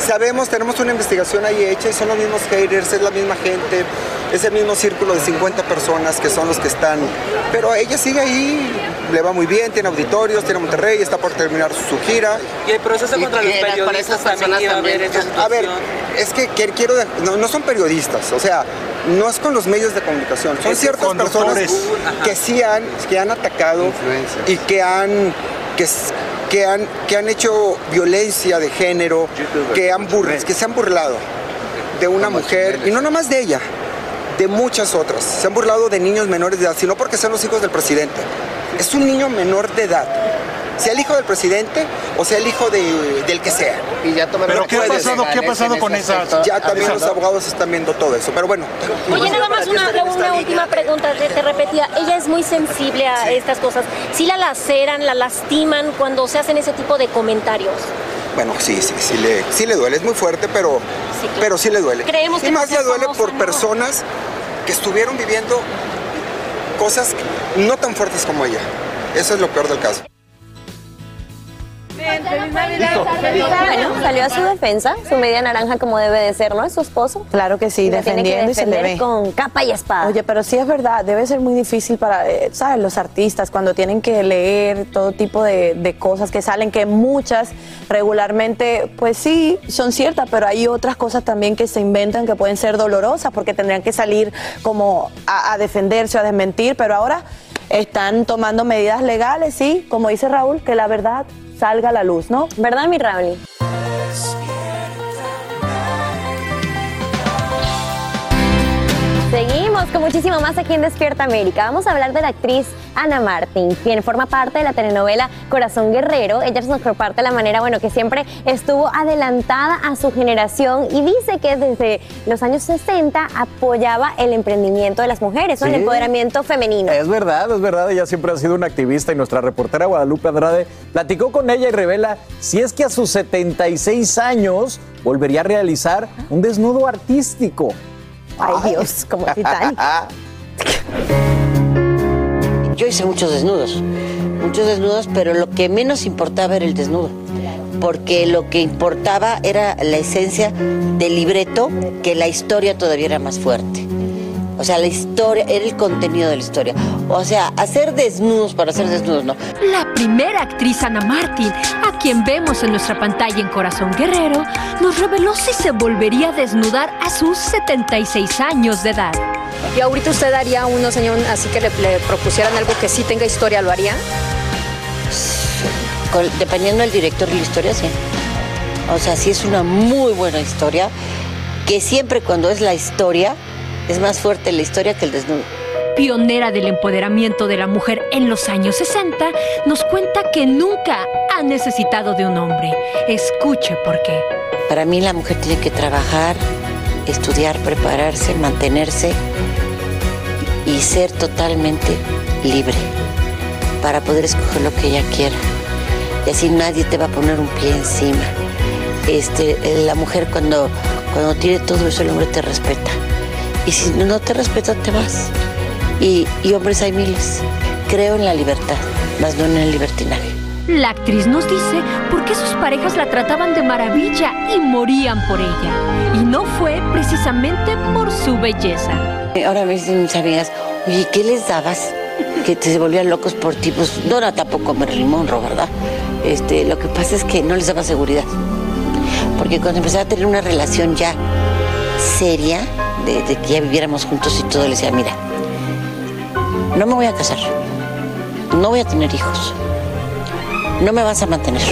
sabemos, tenemos una investigación ahí hecha y son los mismos haters, es la misma gente, es el mismo círculo de 50 personas que son los que están. Pero ella sigue ahí, le va muy bien, tiene auditorios, tiene Monterrey, está por terminar su gira. Y el proceso ¿Y contra los era para periodistas esas también personas a también? ver, es que, que quiero, no, no son periodistas, o sea, no es con los medios de comunicación, son Es ciertas personas que sí han, que han atacado y que han, que, que han, que han hecho violencia de género, que, han bur- que se han burlado de una mujer, y no nomás de ella, de muchas otras. Se han burlado de niños menores de edad, sino porque sean los hijos del presidente. Es un niño menor de edad. Sea el hijo del presidente o sea el hijo de- del que sea. Y ya Pero ¿qué ha pasado- qué ha pasado con esas- Ya también los abogados están viendo todo eso. Pero bueno. Oye, nada más una, una última pregunta, te, te repetía, ella es muy sensible a estas cosas. ¿Sí la laceran, la lastiman cuando se hacen ese tipo de comentarios? Bueno, sí, sí, sí le, sí le duele. Es muy fuerte, pero sí, pero sí le duele. Creemos y que más por ser le duele famosa, por ¿no? personas que estuvieron viviendo cosas no tan fuertes como ella. Eso es lo peor del caso. Bueno, salió a su defensa, su media naranja como debe de ser, ¿no? Es su esposo. Claro que sí, Y tiene que defendiendo y se le defender ve. con capa y espada. Oye, pero sí es verdad, debe ser muy difícil para, eh, ¿sabes? Los artistas cuando tienen que leer todo tipo de, de cosas que salen, que muchas regularmente, pues sí, son ciertas, pero hay otras cosas también que se inventan que pueden ser dolorosas porque tendrían que salir como a, a defenderse o a desmentir, pero ahora están tomando medidas legales, sí, como dice Raúl, que la verdad salga a la luz, ¿no? ¿Verdad, mi Raúl? Seguimos con muchísimo más aquí en Despierta América. Vamos a hablar de la actriz Ana Martín, quien forma parte de la telenovela Corazón Guerrero. Ella nos comparte la manera, bueno, que siempre estuvo adelantada a su generación y dice que desde los años 60 apoyaba el emprendimiento de las mujeres, ¿no? el empoderamiento femenino. Es verdad, es verdad, ella siempre ha sido una activista y nuestra reportera Guadalupe Andrade platicó con ella y revela si es que a sus 76 años volvería a realizar un desnudo artístico. Ay, Dios, como Titanic. Yo hice muchos desnudos, muchos desnudos, pero lo que menos importaba era el desnudo, porque lo que importaba era la esencia del libreto, que la historia todavía era más fuerte. O sea, la historia, era el contenido de la historia. O sea, hacer desnudos para hacer desnudos, no. La primera actriz Ana Martín, a quien vemos en nuestra pantalla en Corazón Guerrero, nos reveló si se volvería a desnudar a sus 76 años de edad. ¿Y ahorita usted haría uno, señor, así que le, le propusieran algo que sí tenga historia, lo haría? Con- dependiendo del director y la historia, sí. O sea, sí es una muy buena historia, que siempre cuando es la historia, es más fuerte la historia que el desnudo. Pionera del empoderamiento de la mujer en los años 60, nos cuenta que nunca ha necesitado de un hombre. Escuche por qué. Para mí la mujer tiene que trabajar, estudiar, prepararse, mantenerse y ser totalmente libre para poder escoger lo que ella quiera. Y así nadie te va a poner un pie encima. Este, la mujer cuando, cuando tiene todo eso, el hombre te respeta. Y si no te respeta, te vas. Y, y hombres hay miles. Creo en la libertad, más no en el libertinaje. La actriz nos dice por qué sus parejas la trataban de maravilla y morían por ella. Y no fue precisamente por su belleza. Ahora me dicen mis amigas, oye, ¿qué les dabas? Que te se volvían locos por ti. Pues no era tampoco Marilyn Monroe, ¿verdad? Este, lo que pasa es que no les daba seguridad. Porque cuando empezaba a tener una relación ya seria, de, de que ya viviéramos juntos y todo, les decía, mira, no me voy a casar, no voy a tener hijos, no me vas a mantener,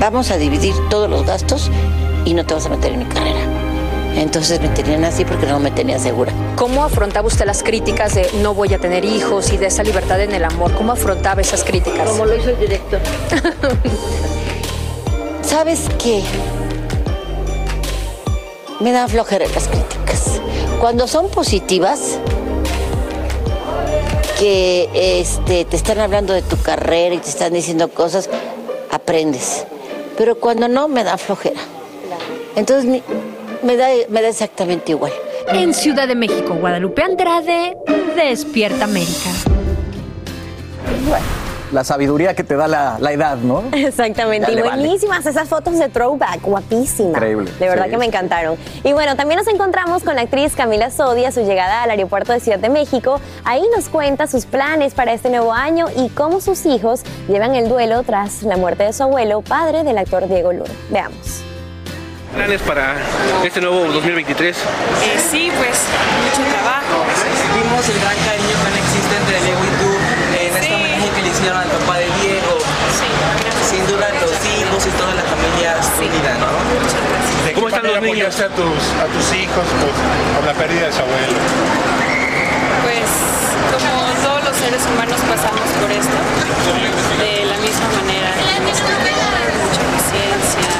vamos a dividir todos los gastos y no te vas a meter en mi carrera. Entonces me tenían así porque no me tenían segura. ¿Cómo afrontaba usted las críticas de no voy a tener hijos y de esa libertad en el amor? ¿Cómo afrontaba esas críticas? Como lo hizo el director. ¿Sabes qué? Me dan flojera las críticas. Cuando son positivas, que este, te están hablando de tu carrera y te están diciendo cosas, aprendes. Pero cuando no, me da flojera. Entonces me, da, me da exactamente igual. En Ciudad de México, Guadalupe Andrade, Despierta América. La sabiduría que te da la, la edad, ¿no? Exactamente, Ya y vale. buenísimas esas fotos de throwback, guapísimas. Increíble, De verdad sí. que me encantaron. Y bueno, también nos encontramos con la actriz Camila Sodi a su llegada al aeropuerto de Ciudad de México. Ahí nos cuenta sus planes para este nuevo año y cómo sus hijos llevan el duelo tras la muerte de su abuelo, padre del actor Diego Luna. Veamos. ¿Planes para este nuevo 2023? Eh, sí, pues mucho trabajo. Vimos el gran cariño tan existente de Diego los niños? a tus, a tus hijos por, por la pérdida de su abuelo? Pues como todos los seres humanos pasamos por esto, de la misma manera, tener mucha paciencia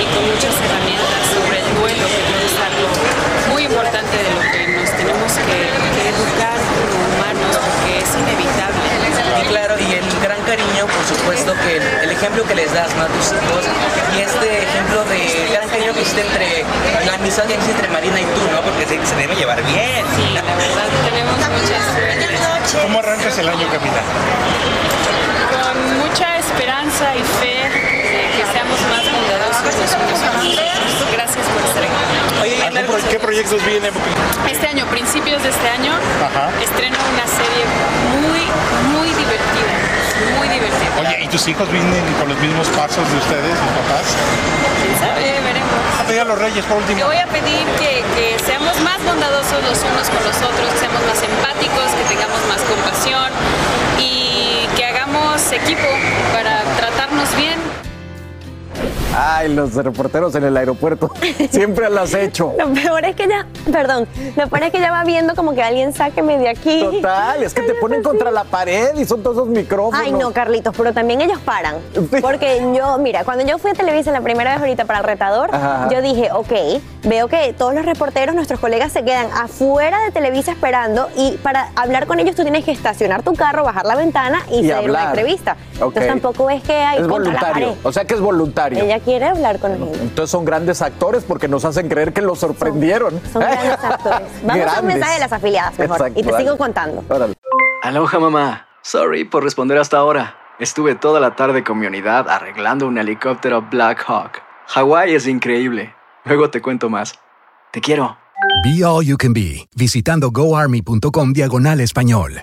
y con muchas herramientas gran cariño, por supuesto, que el, el ejemplo que les das ¿no? a tus hijos y este ejemplo de gran cariño que existe entre la amistad que existe entre Marina y tú, ¿no? Porque se, se debe llevar bien. Sí, la verdad, tenemos mucha suerte. ¿Cómo arrancas el año, Camila? Con mucha esperanza y fe de que seamos más bondadosos. Gracias por estar aquí. ¿Algún pro- ¿Qué proyectos vienen? Este año, principios de este año, Ajá. estreno una serie muy, muy divertida. Muy divertida. Oye, ¿y tus hijos vienen con los mismos pasos de ustedes, sus papás? ¿Quién sabe? Veremos. A pedir a los reyes por último. Yo voy a pedir que, que seamos más bondadosos los unos con los otros, que seamos más empáticos, que tengamos más compasión y que hagamos equipo para tratarnos bien. Ay, los reporteros en el aeropuerto siempre las he hecho. Lo peor es que ya, perdón, lo peor es que ya va viendo como que alguien sáqueme de aquí. Total, es que te ponen contra la pared y son todos esos micrófonos. Ay, no, Carlitos, pero también ellos paran. Porque yo, mira, cuando yo fui a Televisa la primera vez ahorita para el retador, Ajá. yo dije, ok, veo que todos los reporteros, nuestros colegas se quedan afuera de Televisa esperando y para hablar con ellos tú tienes que estacionar tu carro, bajar la ventana y, Y hacer una entrevista. Ok. Entonces tampoco es que hay Es contra la voluntario, pared. o sea que es voluntario. Ella quiere hablar con. Entonces son grandes actores porque nos hacen creer que los sorprendieron. Son grandes actores. Vamos a un mensaje de las afiliadas mejor Exacto, y te dale. sigo contando. Aloha mamá. Sorry por responder hasta ahora. Estuve toda la tarde con mi unidad arreglando un helicóptero Black Hawk. Hawái es increíble. Luego te cuento más. Te quiero. Be All You Can Be, visitando goarmy.com diagonal español.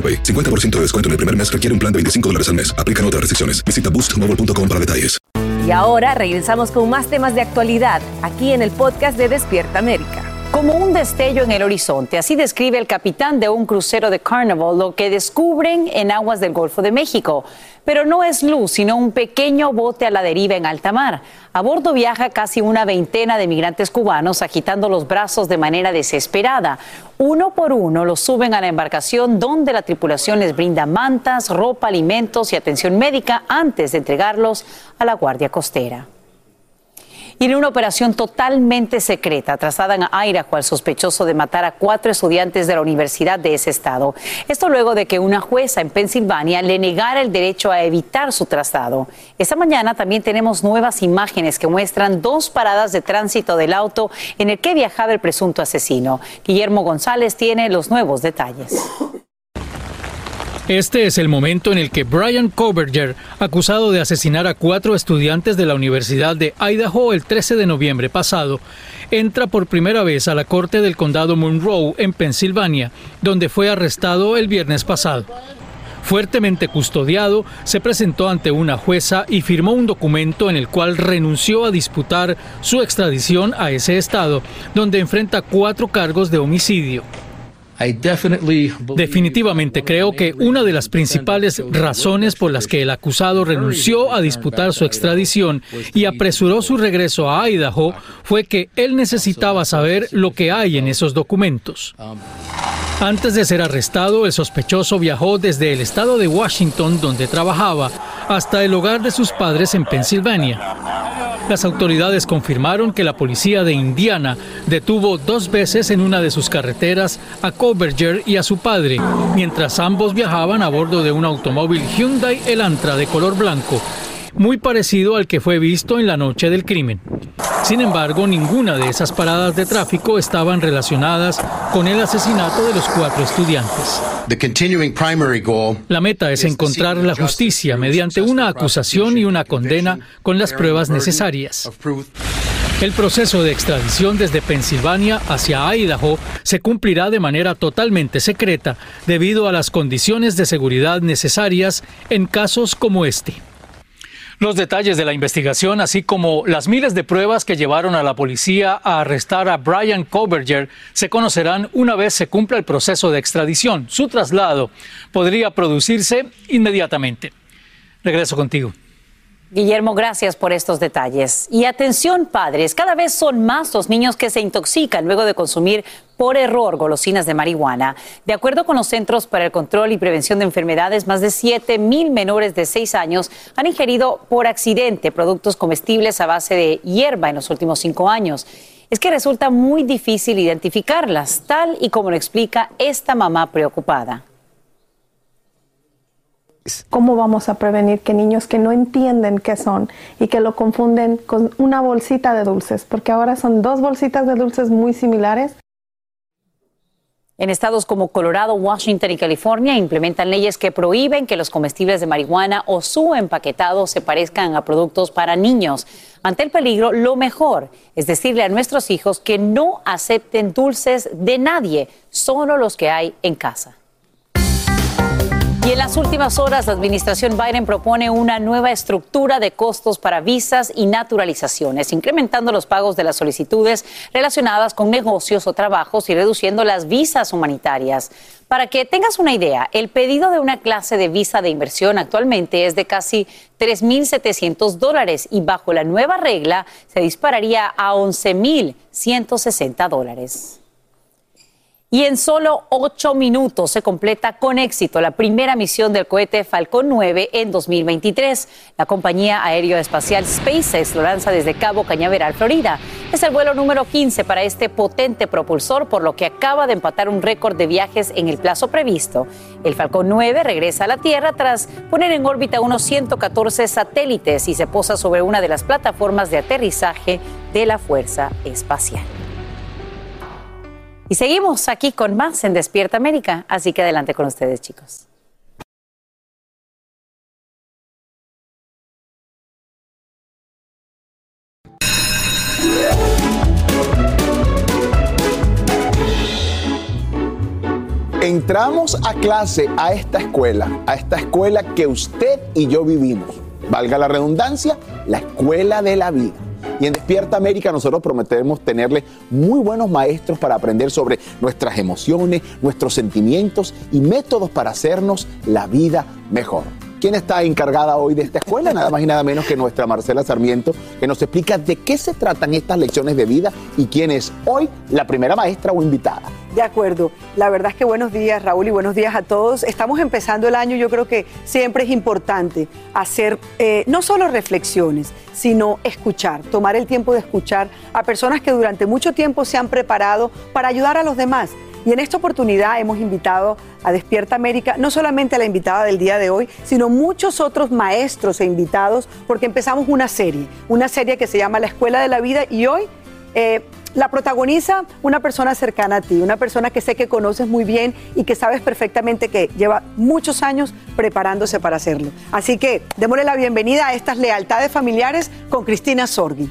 AroPay. 50% de descuento en el primer mes requiere un plan de 25 dólares al mes. Aplican otras restricciones. Visita boostmobile.com para detalles. Y ahora regresamos con más temas de actualidad aquí en el podcast de Despierta América. Como un destello en el horizonte, así describe el capitán de un crucero de Carnival lo que descubren en aguas del Golfo de México. Pero no es luz, sino un pequeño bote a la deriva en alta mar. A bordo viaja casi una veintena de migrantes cubanos agitando los brazos de manera desesperada. Uno por uno los suben a la embarcación donde la tripulación les brinda mantas, ropa, alimentos y atención médica antes de entregarlos a la Guardia Costera. Y en una operación totalmente secreta, trasladan a Idaho al sospechoso de matar a cuatro estudiantes de la universidad de ese estado. Esto luego de que una jueza en Pensilvania le negara el derecho a evitar su traslado. Esta mañana también tenemos nuevas imágenes que muestran dos paradas de tránsito del auto en el que viajaba el presunto asesino. Guillermo González tiene los nuevos detalles. Este es el momento en el que Brian Koberger, acusado de asesinar a cuatro estudiantes de la Universidad de Idaho el 13 de noviembre pasado, entra por primera vez a la corte del condado Monroe en Pensilvania, donde fue arrestado el viernes pasado. Fuertemente custodiado, se presentó ante una jueza y firmó un documento en el cual renunció a disputar su extradición a ese estado, donde enfrenta cuatro cargos de homicidio. Definitivamente creo que una de las principales razones por las que el acusado renunció a disputar su extradición y apresuró su regreso a Idaho fue que él necesitaba saber lo que hay en esos documentos. Antes de ser arrestado, el sospechoso viajó desde el estado de Washington, donde trabajaba, hasta el hogar de sus padres en Pensilvania. Las autoridades confirmaron que la policía de Indiana detuvo dos veces en una de sus carreteras a Koberger y a su padre, mientras ambos viajaban a bordo de un automóvil Hyundai Elantra de color blanco, muy parecido al que fue visto en la noche del crimen. Sin embargo, ninguna de esas paradas de tráfico estaban relacionadas con el asesinato de los cuatro estudiantes. La meta es encontrar la justicia mediante una acusación y una condena con las pruebas necesarias. El proceso de extradición desde Pensilvania hacia Idaho se cumplirá de manera totalmente secreta debido a las condiciones de seguridad necesarias en casos como este. Los detalles de la investigación, así como las miles de pruebas que llevaron a la policía a arrestar a Brian Koberger, se conocerán una vez se cumpla el proceso de extradición. Su traslado podría producirse inmediatamente. Regreso contigo. Guillermo, gracias por estos detalles. Y atención, padres, cada vez son más los niños que se intoxican luego de consumir por error golosinas de marihuana. De acuerdo con los Centros para el Control y Prevención de Enfermedades, más de 7 mil menores de 6 años han ingerido por accidente productos comestibles a base de hierba en los últimos cinco años. es que resulta muy difícil identificarlas, tal y como lo explica esta mamá preocupada. ¿Cómo vamos a prevenir que niños que no entienden qué son y que lo confunden con una bolsita de dulces? Porque ahora son dos bolsitas de dulces muy similares. En estados como Colorado, Washington y California implementan leyes que prohíben que los comestibles de marihuana o su empaquetado se parezcan a productos para niños. Ante el peligro, lo mejor es decirle a nuestros hijos que no acepten dulces de nadie, solo los que hay en casa. Y en las últimas horas, la administración Biden propone una nueva estructura de costos para visas y naturalizaciones, incrementando los pagos de las solicitudes relacionadas con negocios o trabajos y reduciendo las visas humanitarias. Para que tengas una idea, el pedido de una clase de visa de inversión actualmente es de casi 3.700 dólares y bajo la nueva regla se dispararía a 11.160 dólares. Y en solo ocho minutos se completa con éxito la primera misión del cohete Falcon 9 en 2023. La compañía aeroespacial SpaceX lo lanza desde Cabo Cañaveral, Florida. Es el vuelo número 15 para este potente propulsor, por lo que acaba de empatar un récord de viajes en el plazo previsto. El Falcon 9 regresa a la Tierra tras poner en órbita unos 114 satélites y se posa sobre una de las plataformas de aterrizaje de la Fuerza Espacial. Y seguimos aquí con más en Despierta América, así que adelante con ustedes, chicos. Entramos a clase a esta escuela, a esta escuela que usted y yo vivimos. Valga la redundancia, la escuela de la vida. Y en Despierta América nosotros prometemos tenerle muy buenos maestros para aprender sobre nuestras emociones, nuestros sentimientos y métodos para hacernos la vida mejor. ¿Quién está encargada hoy de esta escuela? Nada más y nada menos que nuestra Marcela Sarmiento, que nos explica de qué se tratan estas lecciones de vida y quién es hoy la primera maestra o invitada. De acuerdo. La verdad es que buenos días, Raúl, y buenos días a todos. Estamos empezando el año. Yo creo que siempre es importante hacer eh, no solo reflexiones, sino escuchar, tomar el tiempo de escuchar a personas que durante mucho tiempo se han preparado para ayudar a los demás. Y en esta oportunidad hemos invitado a Despierta América, no solamente a la invitada del día de hoy, sino muchos otros maestros e invitados, porque empezamos una serie, una serie que se llama La Escuela de la Vida y hoy eh, la protagoniza una persona cercana a ti, una persona que sé que conoces muy bien y que sabes perfectamente que lleva muchos años preparándose para hacerlo. Así que démosle la bienvenida a estas lealtades familiares con Cristina Sorgi.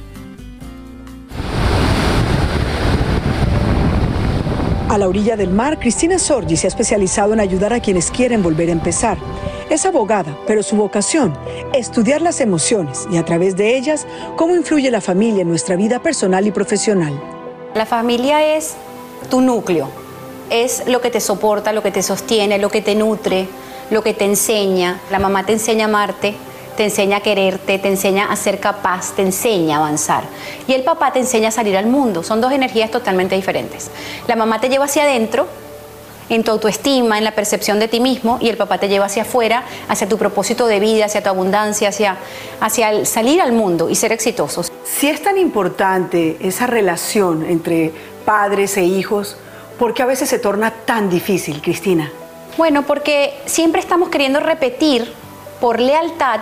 A la orilla del mar, Cristina Sorgi se ha especializado en ayudar a quienes quieren volver a empezar. Es abogada, pero su vocación, estudiar las emociones y a través de ellas, cómo influye la familia en nuestra vida personal y profesional. La familia es tu núcleo, es lo que te soporta, lo que te sostiene, lo que te nutre, lo que te enseña. La mamá te enseña a amarte, te enseña a quererte, te enseña a ser capaz, te enseña a avanzar. Y el papá te enseña a salir al mundo. Son dos energías totalmente diferentes. La mamá te lleva hacia adentro, en tu autoestima, en la percepción de ti mismo, y el papá te lleva hacia afuera, hacia tu propósito de vida, hacia tu abundancia, hacia, hacia el salir al mundo y ser exitosos. Si es tan importante esa relación entre padres e hijos, ¿por qué a veces se torna tan difícil, Cristina? Bueno, porque siempre estamos queriendo repetir por lealtad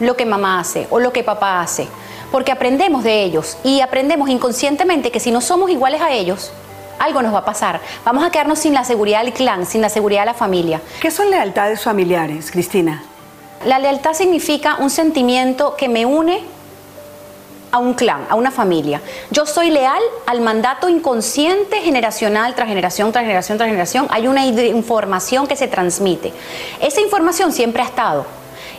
lo que mamá hace o lo que papá hace, porque aprendemos de ellos y aprendemos inconscientemente que si no somos iguales a ellos, algo nos va a pasar. Vamos a quedarnos sin la seguridad del clan, sin la seguridad de la familia. ¿Qué son lealtades familiares, Cristina? La lealtad significa un sentimiento que me une a un clan, a una familia. Yo soy leal al mandato inconsciente generacional tras generación, tras generación, tras generación. Hay una información que se transmite. Esa información siempre ha estado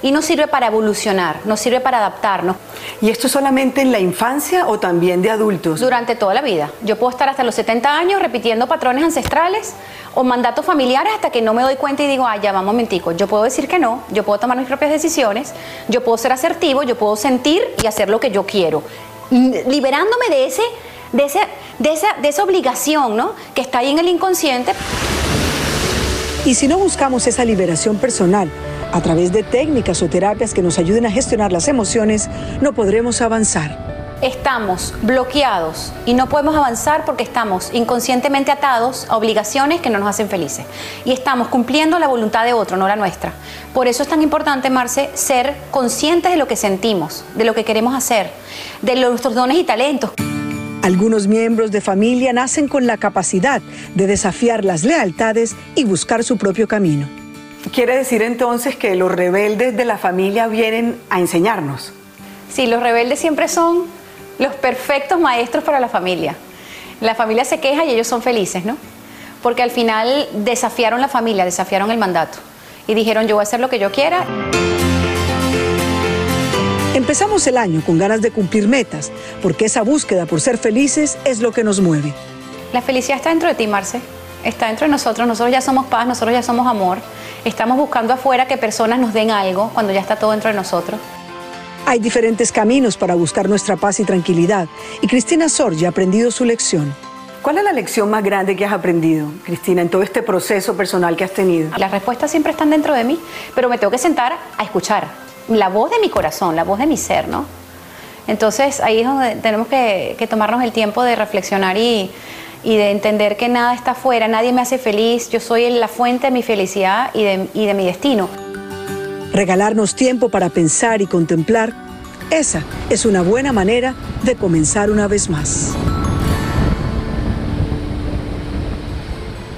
y nos sirve para evolucionar, nos sirve para adaptarnos. ¿Y esto solamente en la infancia o también de adultos? Durante toda la vida. Yo puedo estar hasta los 70 años repitiendo patrones ancestrales o mandatos familiares hasta que no me doy cuenta y digo, ah, ya, vamos un momentico, yo puedo decir que no, yo puedo tomar mis propias decisiones, yo puedo ser asertivo, yo puedo sentir y hacer lo que yo quiero, liberándome de ese de, ese, de, esa, de esa obligación ¿no? que está ahí en el inconsciente. Y si no buscamos esa liberación personal, a través de técnicas o terapias que nos ayuden a gestionar las emociones, no podremos avanzar. estamos bloqueados y no podemos avanzar porque estamos inconscientemente atados a obligaciones que no nos hacen felices. Y estamos cumpliendo la voluntad de otro, no la nuestra. Por eso es tan importante, Marce, ser conscientes de lo que sentimos, de lo que queremos hacer, de nuestros dones y talentos. Algunos miembros de familia nacen con la capacidad de desafiar las lealtades y buscar su propio camino. Quiere decir entonces que los rebeldes de la familia vienen a enseñarnos. Sí, los rebeldes siempre son los perfectos maestros para la familia. La familia se queja y ellos son felices, ¿no? Porque al final desafiaron la familia, desafiaron el mandato y dijeron yo voy a hacer lo que yo quiera. Empezamos el año con ganas de cumplir metas, porque esa búsqueda por ser felices es lo que nos mueve. La felicidad está dentro de ti, Marce. Está dentro de nosotros. Nosotros ya somos paz, nosotros ya somos amor. Estamos buscando afuera que personas nos den algo cuando ya está todo dentro de nosotros. Hay diferentes caminos para buscar nuestra paz y tranquilidad, y Cristina Sorge ha aprendido su lección. ¿Cuál es la lección más grande que has aprendido, Cristina, en todo este proceso personal que has tenido? Las respuestas siempre están dentro de mí, pero me tengo que sentar a escuchar la voz de mi corazón, la voz de mi ser, ¿no? Entonces ahí es donde tenemos que, tomarnos el tiempo de reflexionar y, y, de entender que nada está afuera, nadie me hace feliz, yo soy la fuente de mi felicidad y de, y de mi destino. Regalarnos tiempo para pensar y contemplar, esa es una buena manera de comenzar una vez más.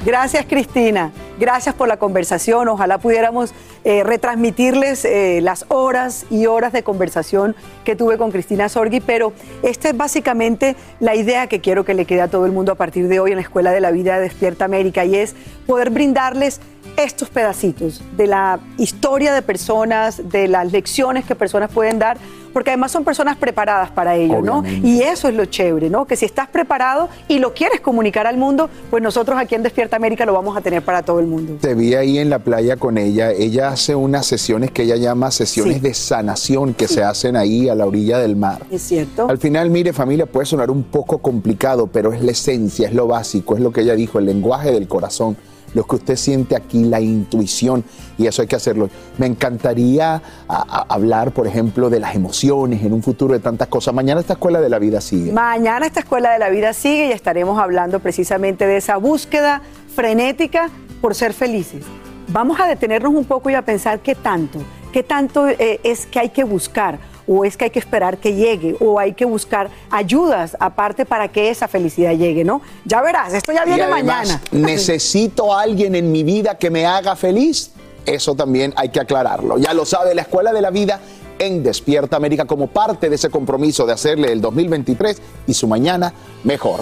Gracias Cristina, gracias por la conversación. Ojalá pudiéramos eh, retransmitirles eh, las horas y horas de conversación que tuve con Cristina Sorgi, pero esta es básicamente la idea que quiero que le quede a todo el mundo a partir de hoy en la Escuela de la Vida de Despierta América y es poder brindarles estos pedacitos de la historia de personas, de las lecciones que personas pueden dar, porque además son personas preparadas para ello, ¿no? Y eso es lo chévere, ¿no? Que si estás preparado y lo quieres comunicar al mundo, pues nosotros aquí en Despierta América lo vamos a tener para todo el mundo. Te vi ahí en la playa con ella, ella hace unas sesiones que ella llama sesiones de sanación que se hacen ahí a la orilla del mar. Es cierto. Al final, mire familia, puede sonar un poco complicado, pero es la esencia, es lo básico, es lo que ella dijo, el lenguaje del corazón lo que usted siente aquí, la intuición, y eso hay que hacerlo. Me encantaría hablar, por ejemplo, de las emociones en un futuro de tantas cosas. Mañana esta Escuela de la Vida sigue. Mañana esta Escuela de la Vida sigue y estaremos hablando precisamente de esa búsqueda frenética por ser felices. Vamos a detenernos un poco y a pensar qué tanto, qué tanto eh, es que hay que buscar o es que hay que esperar que llegue o hay que buscar ayudas aparte para que esa felicidad llegue, ¿no? Ya verás, esto ya viene mañana. Necesito a alguien en mi vida que me haga feliz. Eso también hay que aclararlo. Ya lo sabe la Escuela de la Vida en Despierta América como parte de ese compromiso de hacerle el 2023 y su mañana mejor.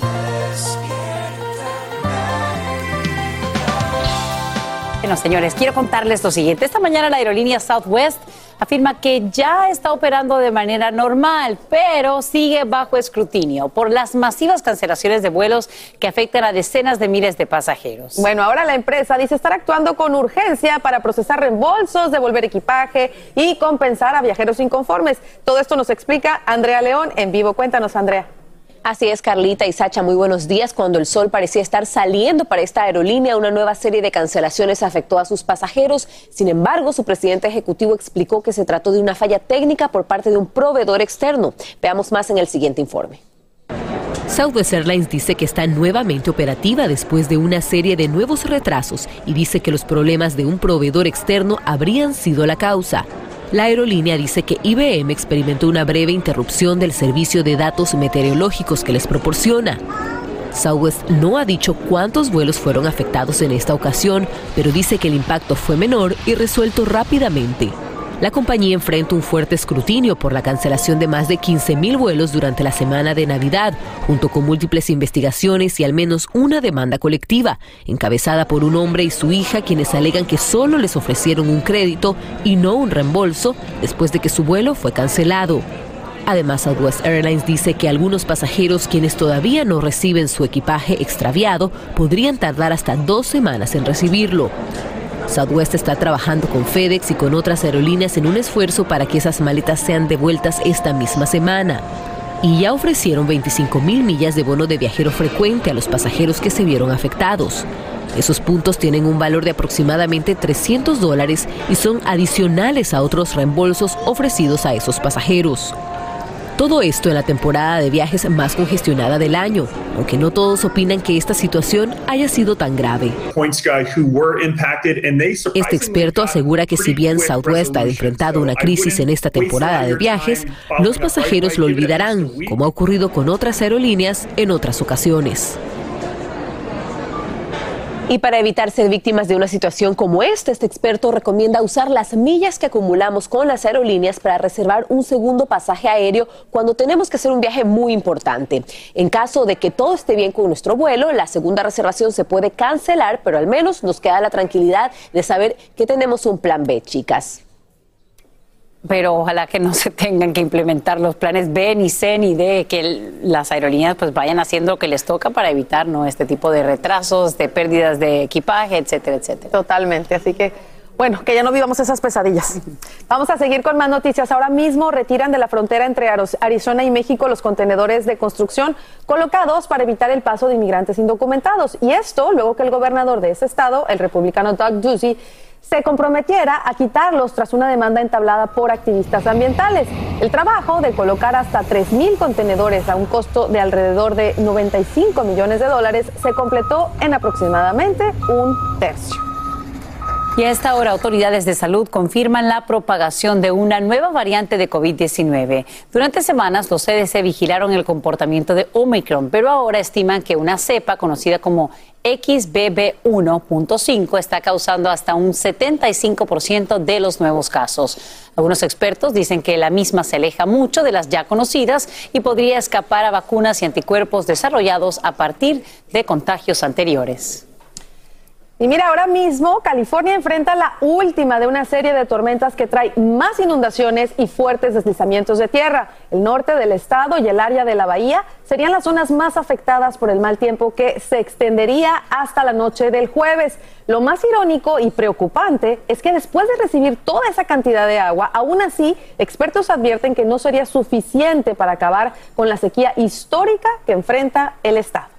Bueno, señores, quiero contarles lo siguiente. Esta mañana la aerolínea Southwest afirma que ya está operando de manera normal, pero sigue bajo escrutinio por las masivas cancelaciones de vuelos que afectan a decenas de miles de pasajeros. Bueno, ahora la empresa dice estar actuando con urgencia para procesar reembolsos, devolver equipaje y compensar a viajeros inconformes. Todo esto nos explica Andrea León en vivo. Cuéntanos, Andrea. Así es, Carlita y Sacha, muy buenos días. Cuando el sol parecía estar saliendo para esta aerolínea, una nueva serie de cancelaciones afectó a sus pasajeros. Sin embargo, su presidente ejecutivo explicó que se trató de una falla técnica por parte de un proveedor externo. Veamos más en el siguiente informe. Southwest Airlines dice que está nuevamente operativa después de una serie de nuevos retrasos y dice que los problemas de un proveedor externo habrían sido la causa. La aerolínea dice que IBM experimentó una breve interrupción del servicio de datos meteorológicos que les proporciona. Southwest no ha dicho cuántos vuelos fueron afectados en esta ocasión, pero dice que el impacto fue menor y resuelto rápidamente. La compañía enfrenta un fuerte escrutinio por la cancelación de más de 15.000 vuelos durante la semana de Navidad, junto con múltiples investigaciones y al menos una demanda colectiva, encabezada por un hombre y su hija quienes alegan que solo les ofrecieron un crédito y no un reembolso después de que su vuelo fue cancelado. Además, Southwest Airlines dice que algunos pasajeros quienes todavía no reciben su equipaje extraviado podrían tardar hasta dos semanas en recibirlo. Southwest está trabajando con FedEx y con otras aerolíneas en un esfuerzo para que esas maletas sean devueltas esta misma semana. Y ya ofrecieron 25 mil millas de bono de viajero frecuente a los pasajeros que se vieron afectados. Esos puntos tienen un valor de aproximadamente 300 dólares y son adicionales a otros reembolsos ofrecidos a esos pasajeros. Todo esto en la temporada de viajes más congestionada del año, aunque no todos opinan que esta situación haya sido tan grave. Este experto asegura que si bien Southwest ha enfrentado una crisis en esta temporada de viajes, los pasajeros lo olvidarán, como ha ocurrido con otras aerolíneas en otras ocasiones. Y para evitar ser víctimas de una situación como esta, este experto recomienda usar las millas que acumulamos con las aerolíneas para reservar un segundo pasaje aéreo cuando tenemos que hacer un viaje muy importante. En caso de que todo esté bien con nuestro vuelo, la segunda reservación se puede cancelar, pero al menos nos queda la tranquilidad de saber que tenemos un plan B, chicas pero ojalá que no se tengan que implementar los planes B, ni C, ni D, que las aerolíneas pues vayan haciendo lo que les toca para evitar ¿no? este tipo de retrasos, de pérdidas de equipaje, etcétera, etcétera. Totalmente, así que bueno, que ya no vivamos esas pesadillas. Vamos a seguir con más noticias. Ahora mismo retiran de la frontera entre Arizona y México los contenedores de construcción colocados para evitar el paso de inmigrantes indocumentados. Y esto luego que el gobernador de ese estado, el republicano Doug Ducey, se comprometiera a quitarlos tras una demanda entablada por activistas ambientales. El trabajo de colocar hasta 3.000 contenedores a un costo de alrededor de 95 millones de dólares se completó en aproximadamente un tercio. Y a esta hora, autoridades de salud confirman la propagación de una nueva variante de COVID-19. Durante semanas, los CDC vigilaron el comportamiento de Omicron, pero ahora estiman que una cepa conocida como XBB1.5 está causando hasta un 75% de los nuevos casos. Algunos expertos dicen que la misma se aleja mucho de las ya conocidas y podría escapar a vacunas y anticuerpos desarrollados a partir de contagios anteriores. Y mira, ahora mismo California enfrenta la última de una serie de tormentas que trae más inundaciones y fuertes deslizamientos de tierra. El norte del estado y el área de la bahía serían las zonas más afectadas por el mal tiempo que se extendería hasta la noche del jueves. Lo más irónico y preocupante es que después de recibir toda esa cantidad de agua, aún así, expertos advierten que no sería suficiente para acabar con la sequía histórica que enfrenta el estado.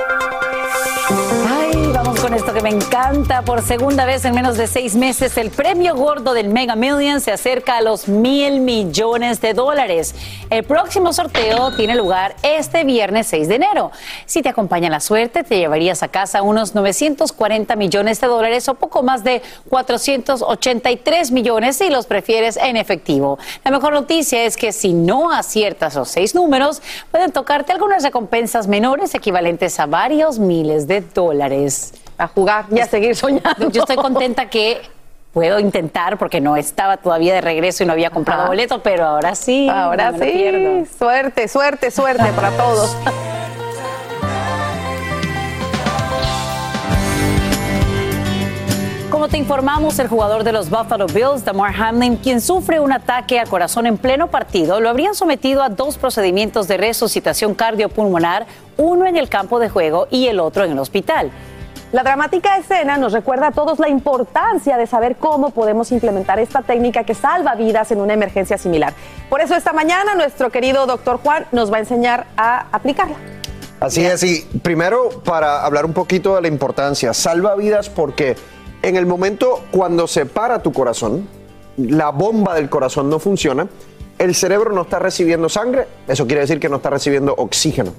Ay, vamos con esto que me encanta. Por segunda vez en menos de seis meses, el premio gordo del Mega Million se acerca a los mil millones de dólares. El próximo sorteo tiene lugar este viernes 6 de enero. Si te acompaña la suerte, te llevarías a casa unos 940 millones de dólares o poco más de 483 millones si los prefieres en efectivo. La mejor noticia es que si no aciertas los seis números, pueden tocarte algunas recompensas menores equivalentes a varios miles de dólares. A jugar y a seguir soñando. Yo estoy contenta que puedo intentar porque no estaba todavía de regreso y no había comprado boleto, pero ahora sí. Ahora sí. Suerte, suerte, suerte para todos. Como te informamos, el jugador de los Buffalo Bills, Damar Hamlin, quien sufre un ataque al corazón en pleno partido, lo habrían sometido a dos procedimientos de resucitación cardiopulmonar, uno en el campo de juego y el otro en el hospital. La dramática escena nos recuerda a todos la importancia de saber cómo podemos implementar esta técnica que salva vidas en una emergencia similar. Por eso esta mañana nuestro querido doctor Juan nos va a enseñar a aplicarla. Así es, y primero para hablar un poquito de la importancia, salva vidas porque en el momento cuando se para tu corazón, la bomba del corazón no funciona, el cerebro no está recibiendo sangre, eso quiere decir que no está recibiendo oxígeno.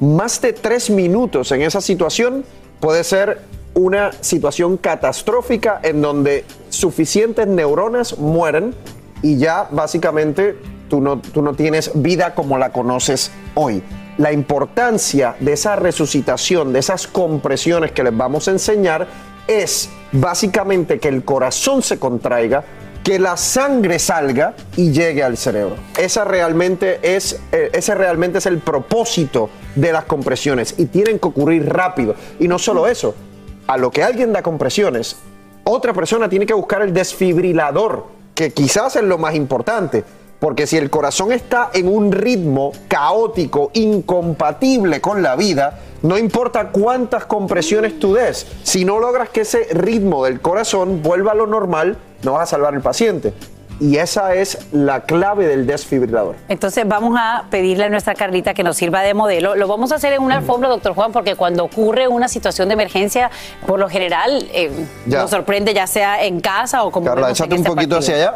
Más de tres minutos en esa situación puede ser una situación catastrófica en donde suficientes neuronas mueren y ya básicamente tú no, tú no tienes vida como la conoces hoy. La importancia de esa resucitación, de esas compresiones que les vamos a enseñar, es básicamente que el corazón se contraiga, que la sangre salga y llegue al cerebro. Esa realmente es, eh, ese realmente es el propósito de las compresiones y tienen que ocurrir rápido. Y no solo eso, a lo que alguien da compresiones, otra persona tiene que buscar el desfibrilador, que quizás es lo más importante. Porque si el corazón está en un ritmo caótico, incompatible con la vida, no importa cuántas compresiones tú des, si no logras que ese ritmo del corazón vuelva a lo normal, no vas a salvar al paciente. Y esa es la clave del desfibrilador. Entonces vamos a pedirle a nuestra Carlita que nos sirva de modelo. Lo vamos a hacer en una alfombra, doctor Juan, porque cuando ocurre una situación de emergencia, por lo general eh, nos sorprende ya sea en casa o como... Carla, échate un poquito hacia allá.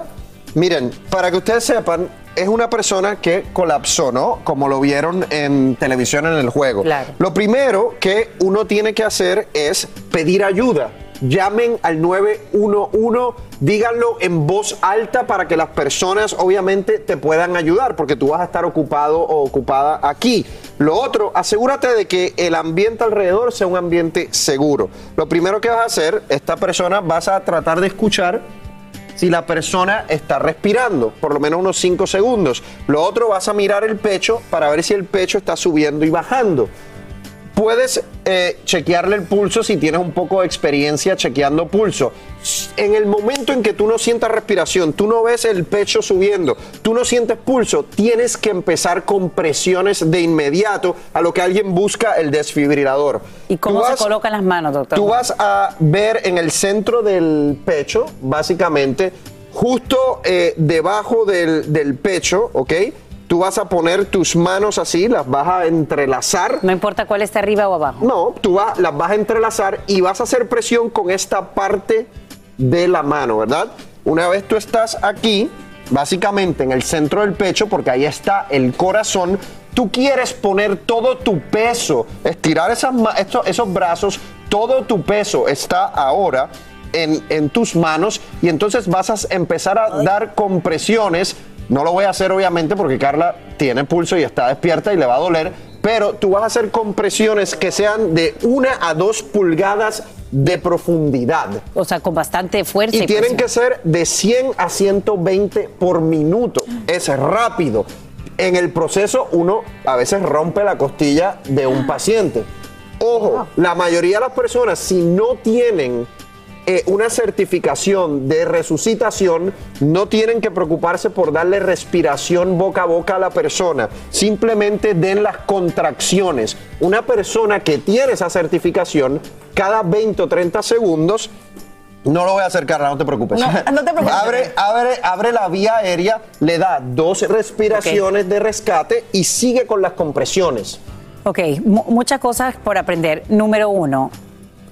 Miren, para que ustedes sepan, es una persona que colapsó, ¿no? Como lo vieron en televisión en el juego. Lo primero que uno tiene que hacer es pedir ayuda. Llamen al 911, díganlo en voz alta para que las personas obviamente te puedan ayudar, porque tú vas a estar ocupado o ocupada aquí. Lo otro, asegúrate de que el ambiente alrededor sea un ambiente seguro. Lo primero que vas a hacer, esta persona vas a tratar de escuchar si la persona está respirando, por lo menos unos 5 segundos. Lo otro, vas a mirar el pecho para ver si el pecho está subiendo y bajando. Puedes eh, chequearle el pulso si tienes un poco de experiencia chequeando pulso. En el momento en que tú no sientas respiración, tú no ves el pecho subiendo, tú no sientes pulso, tienes que empezar con presiones de inmediato a lo que alguien busca el desfibrilador. ¿Y cómo se colocan las manos, doctor? Tú vas a ver en el centro del pecho, básicamente, justo eh, debajo del, del pecho, ¿ok? Tú vas a poner tus manos así, las vas a entrelazar. No importa cuál esté arriba o abajo. No, tú vas, las vas a entrelazar y vas a hacer presión con esta parte de la mano, ¿verdad? Una vez tú estás aquí, básicamente en el centro del pecho, porque ahí está el corazón, tú quieres poner todo tu peso, estirar esas, estos, esos brazos, todo tu peso está ahora en, en, tus manos y entonces vas a empezar a dar compresiones no lo voy a hacer obviamente porque Carla tiene pulso y está despierta y le va a doler, pero tú vas a hacer compresiones que sean de una a dos pulgadas de profundidad. O sea, con bastante fuerza. Y, tienen que ser de 100 a 120 por minuto. Es rápido. En el proceso uno a veces rompe la costilla de un paciente. Ojo, la mayoría de las personas si no tienen eh, una certificación de resucitación, no tienen que preocuparse por darle respiración boca a boca a la persona. Simplemente den las contracciones. Una persona que tiene esa certificación, cada 20 o 30 segundos, no lo voy a acercar, no te preocupes. No, te preocupes. Abre, abre, abre la vía aérea, le da dos respiraciones de rescate y sigue con las compresiones. Ok, muchas cosas por aprender. Número uno,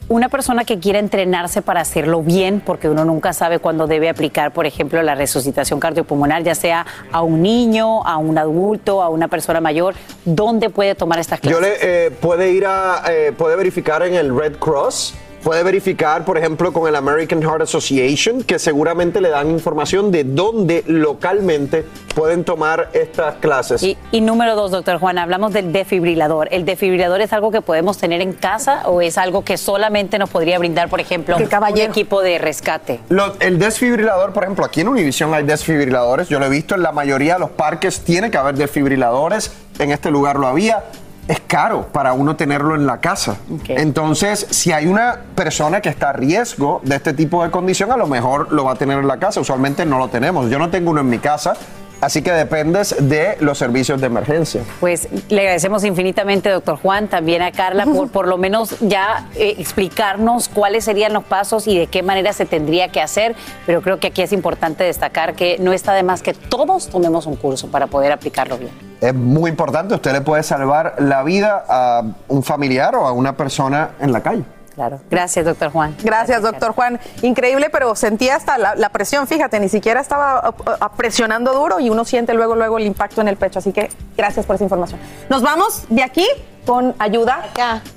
una persona que quiera entrenarse para hacerlo bien, porque uno nunca sabe cuándo debe aplicar, por ejemplo, la resucitación cardiopulmonar, ya sea a un niño, a un adulto, a una persona mayor, ¿dónde puede tomar estas clases? Yo le, eh, puede ir a, eh, puede verificar en el Red Cross Puede verificar, por ejemplo, con el American Heart Association, que seguramente le dan información de dónde localmente pueden tomar estas clases. Y, número dos, doctor Juan, hablamos del defibrilador. ¿El defibrilador es algo que podemos tener en casa o es algo que solamente nos podría brindar, por ejemplo, un equipo de rescate? el desfibrilador, por ejemplo, aquí en Univision hay desfibriladores. Yo lo he visto en la mayoría de los parques, tiene que haber desfibriladores. En este lugar lo había es caro para uno tenerlo en la casa. Entonces, si hay una persona que está a riesgo de este tipo de condición, a lo mejor lo va a tener en la casa. Usualmente no lo tenemos. Yo no tengo uno en mi casa. Así que dependes de los servicios de emergencia. Pues le agradecemos infinitamente, doctor Juan, también a Carla, por por lo menos ya eh, explicarnos cuáles serían los pasos y de qué manera se tendría que hacer. Pero creo que aquí es importante destacar que no está de más que todos tomemos un curso para poder aplicarlo bien. Es muy importante, usted le puede salvar la vida a un familiar o a una persona en la calle. Claro. Gracias, doctor Juan. Gracias, doctor Juan. Increíble, pero sentía hasta la, presión, fíjate, ni siquiera estaba presionando duro y uno siente luego, luego el impacto en el pecho. Así que gracias por esa información. Nos vamos de aquí con ayuda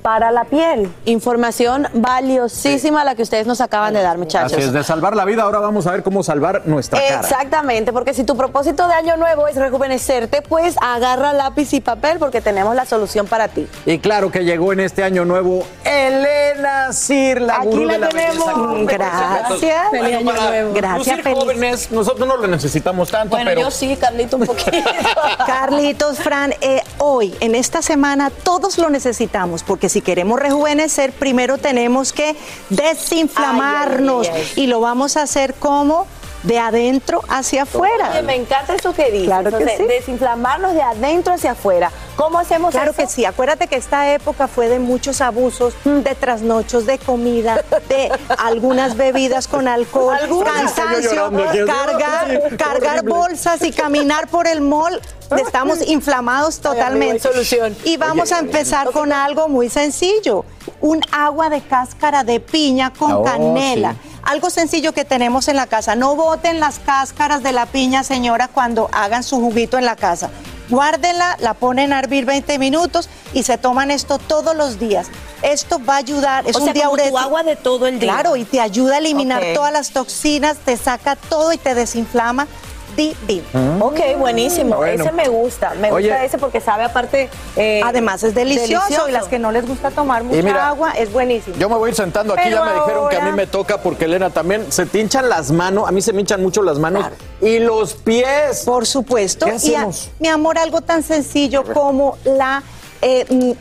para la piel. Información valiosísima la que ustedes nos acaban de dar, muchachos. Así es, de salvar la vida, ahora vamos a ver cómo salvar nuestra cara. Exactamente, porque si tu propósito de año nuevo es rejuvenecerte, pues agarra lápiz y papel porque tenemos la solución para ti. Y claro que llegó en este año nuevo Elena Sir, la Aquí gurú la de la tenemos. belleza. Gracias. Feliz año nuevo. Gracias, feliz. jóvenes, nosotros no lo necesitamos tanto, Bueno, pero... yo sí, Carlito, un poquito. Carlitos, Fran, eh, hoy, en esta semana, todos lo necesitamos, porque si queremos rejuvenecer, primero tenemos que desinflamarnos. Ay, ay, ay. Y lo vamos a hacer como de adentro hacia afuera. Oye, me encanta eso que dices. Claro que sí. Desinflamarnos de adentro hacia afuera. ¿Cómo hacemos Claro eso? que sí, acuérdate que esta época fue de muchos abusos, de trasnochos, de comida, de algunas bebidas con alcohol, cansancio, llorando cargar, cargar bolsas y caminar por el mall. Estamos inflamados Ay, amigo, totalmente. hay solución. Y vamos Oye, a empezar con algo muy sencillo. Un agua de cáscara de piña con Oh, canela. sí. Algo sencillo que tenemos en la casa, no boten las cáscaras de la piña, señora, cuando hagan su juguito en la casa. Guárdenla, la ponen a hervir 20 minutos y se toman esto todos los días. Esto va a ayudar, es O un sea, diurético. agua de todo el día. Claro, y te ayuda a eliminar todas las toxinas, te saca todo y te desinflama divino. Ok, buenísimo. Bueno. Ese me gusta. Me Oye. gusta ese porque sabe aparte. eh, Además es delicioso, y las que no les gusta tomar mucha mira, agua es buenísimo. Yo me voy a ir sentando aquí, Pero ya me dijeron que a mí me toca porque Elena también se te hinchan las manos, a mí se me hinchan mucho las manos y los pies. Por supuesto. ¿Qué Y a- hacemos? mi amor, algo tan sencillo como la. eh, mm,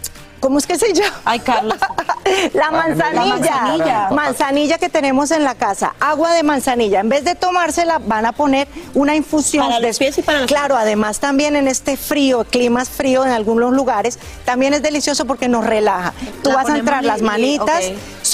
¿Cómo es que se llama? Ay, Carlos. la La manzanilla. manzanilla. Manzanilla que tenemos en la casa. Agua de manzanilla. En vez de tomársela, van a poner una infusión. Para los de- pies y para los- Claro, además también en este frío, climas fríos en algunos lugares, también es delicioso porque nos relaja. Tú La vas a entrar las y- manitas.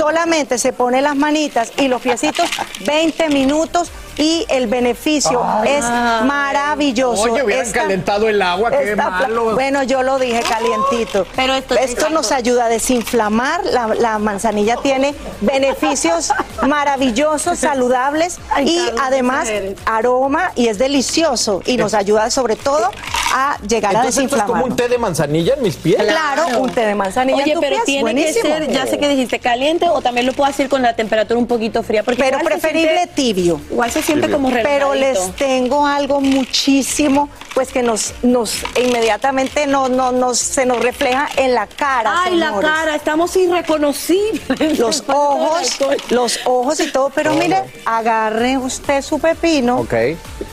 Solamente se pone las manitas y los piecitos 20 minutos y el beneficio es maravilloso. Oye, hubieran Esta- calentado el agua, qué esta- malo. Bueno, yo lo dije calientito. Pero esto, nos ayuda a desinflamar. La, la manzanilla tiene beneficios maravillosos, saludables Ay, y Carlos, además aroma y es delicioso y nos ayuda sobre todo a llegar a Entonces esto es desinflamar. como un té de manzanilla en mis pies. Claro, un té de manzanilla Oye, en tu pero pies, tiene buenísimo. que ser, ya sé que dijiste caliente o también lo puedo hacer con la temperatura un poquito fría. Porque pero preferible siente- tibio. Igual se siente como Pero relajadito. les tengo algo muchísimo, pues que nos, nos inmediatamente no, no, nos, se nos refleja en la cara. Ay, la cara, estamos irreconocibles. Los ojos, los ojos y todo, pero mire, agarre usted su pepino Ok.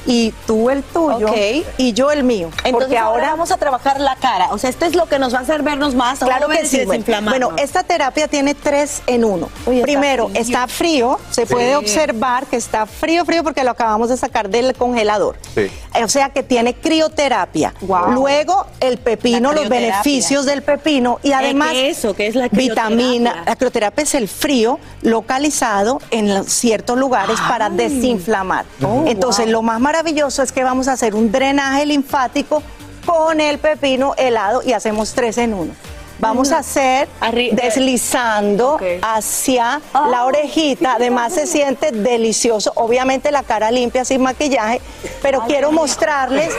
y tú el tuyo Ok. y yo el mío. Entonces porque ahora, ahora vamos a trabajar la cara. O sea, esto es lo que nos va a hacer vernos más Claro que sí. Bueno, esta terapia tiene tres en uno. Uy, está Primero, frío. está frío. Se puede observar que está frío, frío porque lo acabamos de sacar del congelador. Sí. O sea que tiene crioterapia. Luego, el pepino, los beneficios del pepino y además. ¿qué es eso? ¿Qué es la Vitamina. La crioterapia es el frío localizado en ciertos lugares para desinflamar. Oh, Entonces, wow. lo más maravilloso es que vamos a hacer un drenaje linfático con el pepino helado y hacemos tres en uno. Vamos a hacer deslizando hacia la orejita. Además se siente delicioso. Obviamente la cara limpia sin maquillaje, pero quiero mostrarles,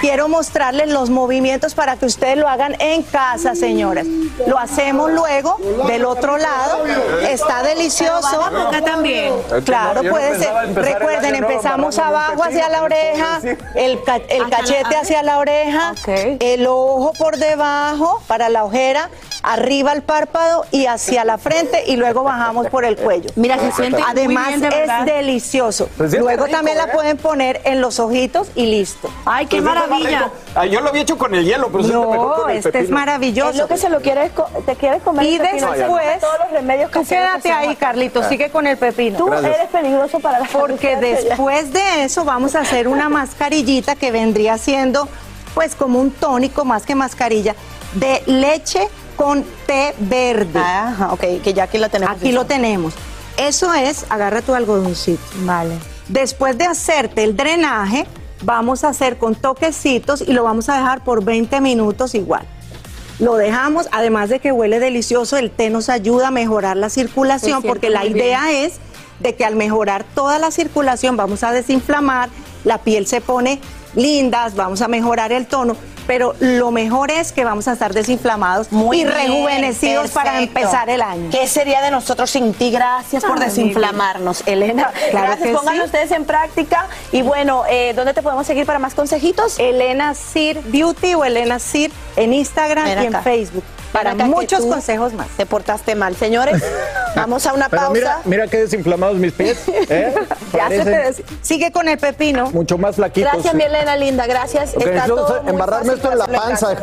quiero mostrarles los movimientos para que ustedes lo hagan en casa, señoras. Lo hacemos luego del otro lado. Está delicioso. Acá también. Claro, puede ser. Recuerden, empezamos abajo hacia la oreja, el, ca- el Acá, cachete hacia la oreja, el ojo por debajo para la ojera, arriba el párpado y hacia la frente y luego bajamos por el cuello. Mira, se siente muy Además bien, de es delicioso. Se Luego rico, también la ¿eh? pueden poner en los ojitos y listo. Ay, qué maravilla. Ah, yo lo había hecho con el hielo, pero se siente mejor No, con el este es maravilloso. Es lo que se lo quieres, co- te quieres comer. Y el pepino, después, todos los remedios tú quédate ahí. Carlito, sigue con el pepino. Tú Gracias. eres peligroso para la Porque salud. después de eso vamos a hacer una mascarillita que vendría siendo pues como un tónico más que mascarilla de leche con té verde. Ajá, ok, que ya aquí la tenemos. Aquí lo tenemos. Eso es, agarra tu algodoncito. Vale. Después de hacerte el drenaje, vamos a hacer con toquecitos y lo vamos a dejar por 20 minutos igual. Lo dejamos, además de que huele delicioso, el té nos ayuda a mejorar la circulación, porque la idea es de que al mejorar toda la circulación vamos a desinflamar, la piel se pone lindas, vamos a mejorar el tono, pero lo mejor es que vamos a estar desinflamados Muy y bien, rejuvenecidos para empezar el año. ¿Qué sería de nosotros sin ti? Gracias por Ay, desinflamarnos, Elena. Claro Gracias, sí. ustedes en práctica. Y bueno, eh, ¿dónde te podemos seguir para más consejitos? Elena Sir Beauty o Elena Sir en Instagram Ven y en. Facebook. Para muchos consejos más. Te portaste mal, señores. Vamos a una Pero pausa. mira, mira qué desinflamados mis pies. ¿eh? Ya se te des- Sigue con el pepino. mucho más flaquitos. Gracias, mi Elena linda, gracias. Ok, Está entonces, todo muy embarrarme en la panza.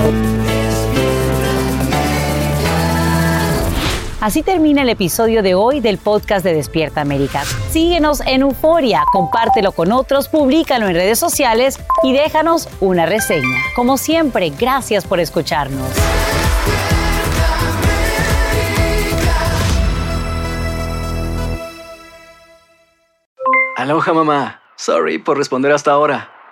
Así termina el episodio de hoy del podcast de Despierta América. Síguenos en Euforia, compártelo con otros, públicalo en redes sociales y déjanos una reseña. Como siempre, gracias por escucharnos. Aloha mamá. Sorry por responder hasta ahora.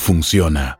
funciona.